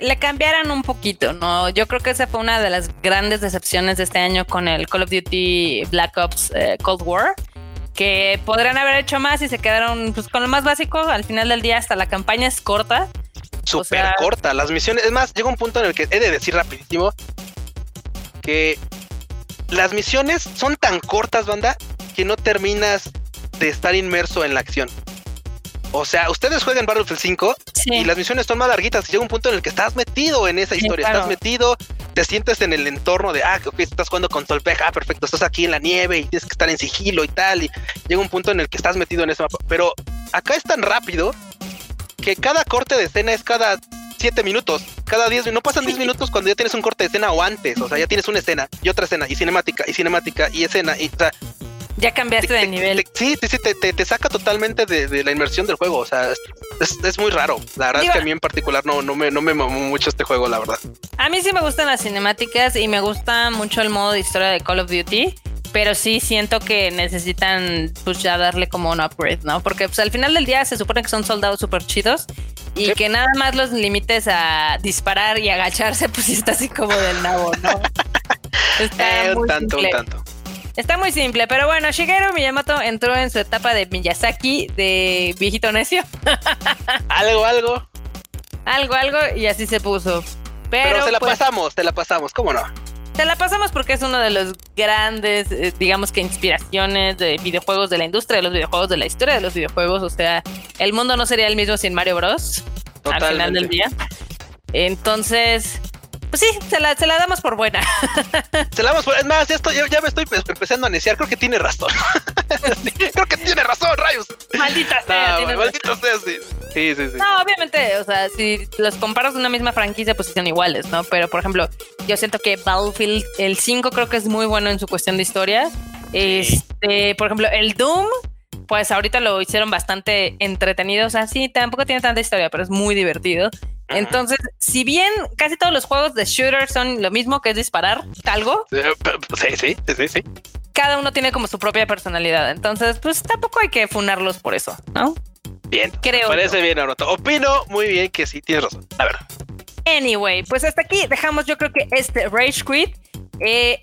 le, cambiaran un poquito, ¿no? Yo creo que esa fue una de las grandes decepciones de este año con el Call of Duty Black Ops eh, Cold War que podrían haber hecho más y se quedaron pues, con lo más básico. Al final del día, hasta la campaña es corta súper corta. Las misiones, es más, llega un punto en el que he de decir rapidísimo que las misiones son tan cortas, banda, que no terminas de estar inmerso en la acción. O sea, ustedes juegan Battlefield 5 y las misiones son más larguitas. Llega un punto en el que estás metido en esa historia, estás metido, te sientes en el entorno de, ah, ok, estás jugando con Solpeja, ah, perfecto, estás aquí en la nieve y tienes que estar en sigilo y tal. Y llega un punto en el que estás metido en ese mapa. Pero acá es tan rápido que cada corte de escena es cada 7 minutos, cada 10 no pasan 10 minutos cuando ya tienes un corte de escena o antes, o sea, ya tienes una escena y otra escena y cinemática y cinemática y escena y o sea, ya cambiaste de nivel. sí, sí, sí, te, te, saca totalmente de, la inmersión del juego. O sea, es, es muy raro. La verdad es que a mí en particular no, no, me, no me mamó mucho este juego, la verdad. A mí sí me gustan las cinemáticas y me gusta mucho el modo de historia de Call of Duty pero sí siento que necesitan pues ya darle como un upgrade, ¿no? Porque pues al final del día se supone que son soldados súper chidos y que nada más los limites a disparar y agacharse, pues está así como del nabo, ¿no? Está eh, un tanto, un tanto. Está muy simple, pero bueno, Shigeru Miyamoto entró en su etapa de Miyazaki, de viejito necio. algo, algo. Algo, algo, y así se puso. Pero, se la pues pasamos, se la pasamos, ¿cómo no? Te la pasamos porque es uno de los grandes, eh, digamos que inspiraciones de videojuegos de la industria de los videojuegos, de la historia de los videojuegos. O sea, el mundo no sería el mismo sin Mario Bros. Al final del día. Entonces, pues sí, se la, se la damos por buena. Se la damos por. Es más, esto, ya, me estoy empezando a iniciar. Creo que tiene razón. creo que tiene razón, rayos. Maldita sea. maldita sea, sí. Sí, sí, sí. No, obviamente, o sea, si los comparas de una misma franquicia, pues son iguales, ¿no? Pero, por ejemplo, yo siento que Battlefield, el 5 creo que es muy bueno en su cuestión de historia. Este, por ejemplo, el Doom, pues ahorita lo hicieron bastante entretenido. O sea, sí, tampoco tiene tanta historia, pero es muy divertido. Entonces, si bien casi todos los juegos de shooter son lo mismo que es disparar algo. Sí, sí, sí, sí. Cada uno tiene como su propia personalidad. Entonces, pues tampoco hay que funarlos por eso, ¿no? Bien. Creo. Parece bien, Naruto. Opino muy bien que sí, tienes razón. La verdad. Anyway, pues hasta aquí dejamos yo creo que este Rage Quit. Eh,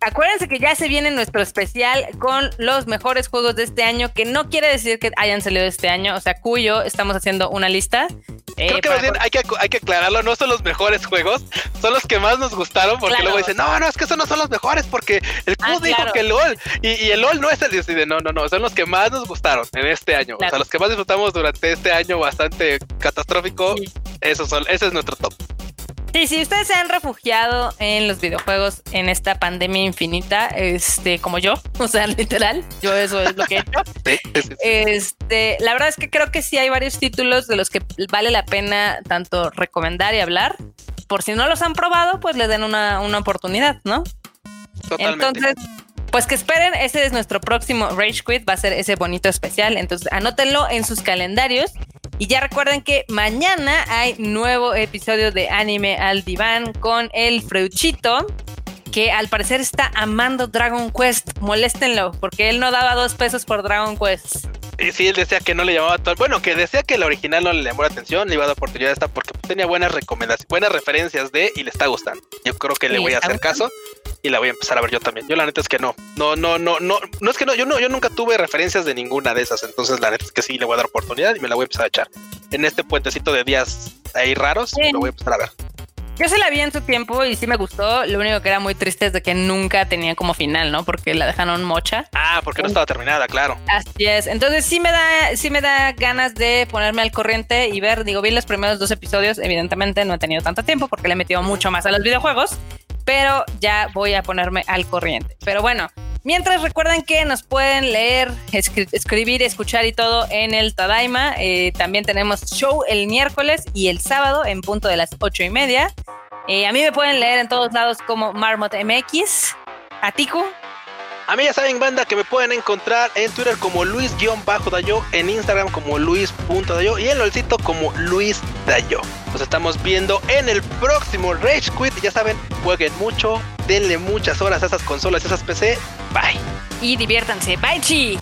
acuérdense que ya se viene nuestro especial con los mejores juegos de este año, que no quiere decir que hayan salido este año, o sea, cuyo estamos haciendo una lista. Creo eh, que más bien hay que, hay que aclararlo, no son los mejores juegos, son los que más nos gustaron, porque luego dicen, no, no, es que esos no son los mejores, porque el Q ah, dijo que el LOL, y, el LOL no es el de no, no, no, son los que más nos gustaron en este año, o sea, los que más disfrutamos durante este año bastante catastrófico, esos son, ese es nuestro top. Sí, si ustedes se han refugiado en los videojuegos en esta pandemia infinita, este, como yo, o sea, literal, yo eso es lo que he hecho. Este, la verdad es que creo que sí hay varios títulos de los que vale la pena tanto recomendar y hablar. Por si no los han probado, pues les den una, una oportunidad, ¿no? Totalmente. Entonces, pues que esperen, ese es nuestro próximo Rage Quit, va a ser ese bonito especial. Entonces, anótenlo en sus calendarios y ya recuerden que mañana hay nuevo episodio de Anime al Diván con el Freuchito, que al parecer está amando Dragon Quest. Moléstenlo, porque él no daba dos pesos por Dragon Quest. Y sí, él decía que no le llamaba todo. Bueno, que decía que el original no le llamó la atención, le iba a dar oportunidad a esta porque tenía buenas recomendaciones, buenas referencias de y le está gustando. Yo creo que le voy a hacer caso y la voy a empezar a ver yo también. Yo la neta es que no, no, no, no, no, no es que no, yo no, yo nunca tuve referencias de ninguna de esas, entonces la neta es que sí le voy a dar oportunidad y me la voy a empezar a echar. En este puentecito de días ahí raros, lo voy a empezar a ver. Yo se la vi en su tiempo y sí me gustó. Lo único que era muy triste es de que nunca tenía como final, ¿no? Porque la dejaron mocha. Ah, porque no estaba terminada, claro. Así es. Entonces sí me da, sí me da ganas de ponerme al corriente y ver. Digo, vi los primeros dos episodios. Evidentemente no he tenido tanto tiempo porque le he metido mucho más a los videojuegos pero ya voy a ponerme al corriente. Pero bueno, mientras recuerden que nos pueden leer, escribir, escuchar y todo en el Tadaima. Eh, también tenemos show el miércoles y el sábado en punto de las ocho y media. Eh, a mí me pueden leer en todos lados como Marmot MX. A Tiku. A mí ya saben, banda, que me pueden encontrar en Twitter como Luis-Dayo, en Instagram como Luis.dayo y en LOLcito como Luis Dayo. Nos estamos viendo en el próximo Rage Quit. Ya saben, jueguen mucho, denle muchas horas a esas consolas, a esas PC. Bye. Y diviértanse. Bye, chi.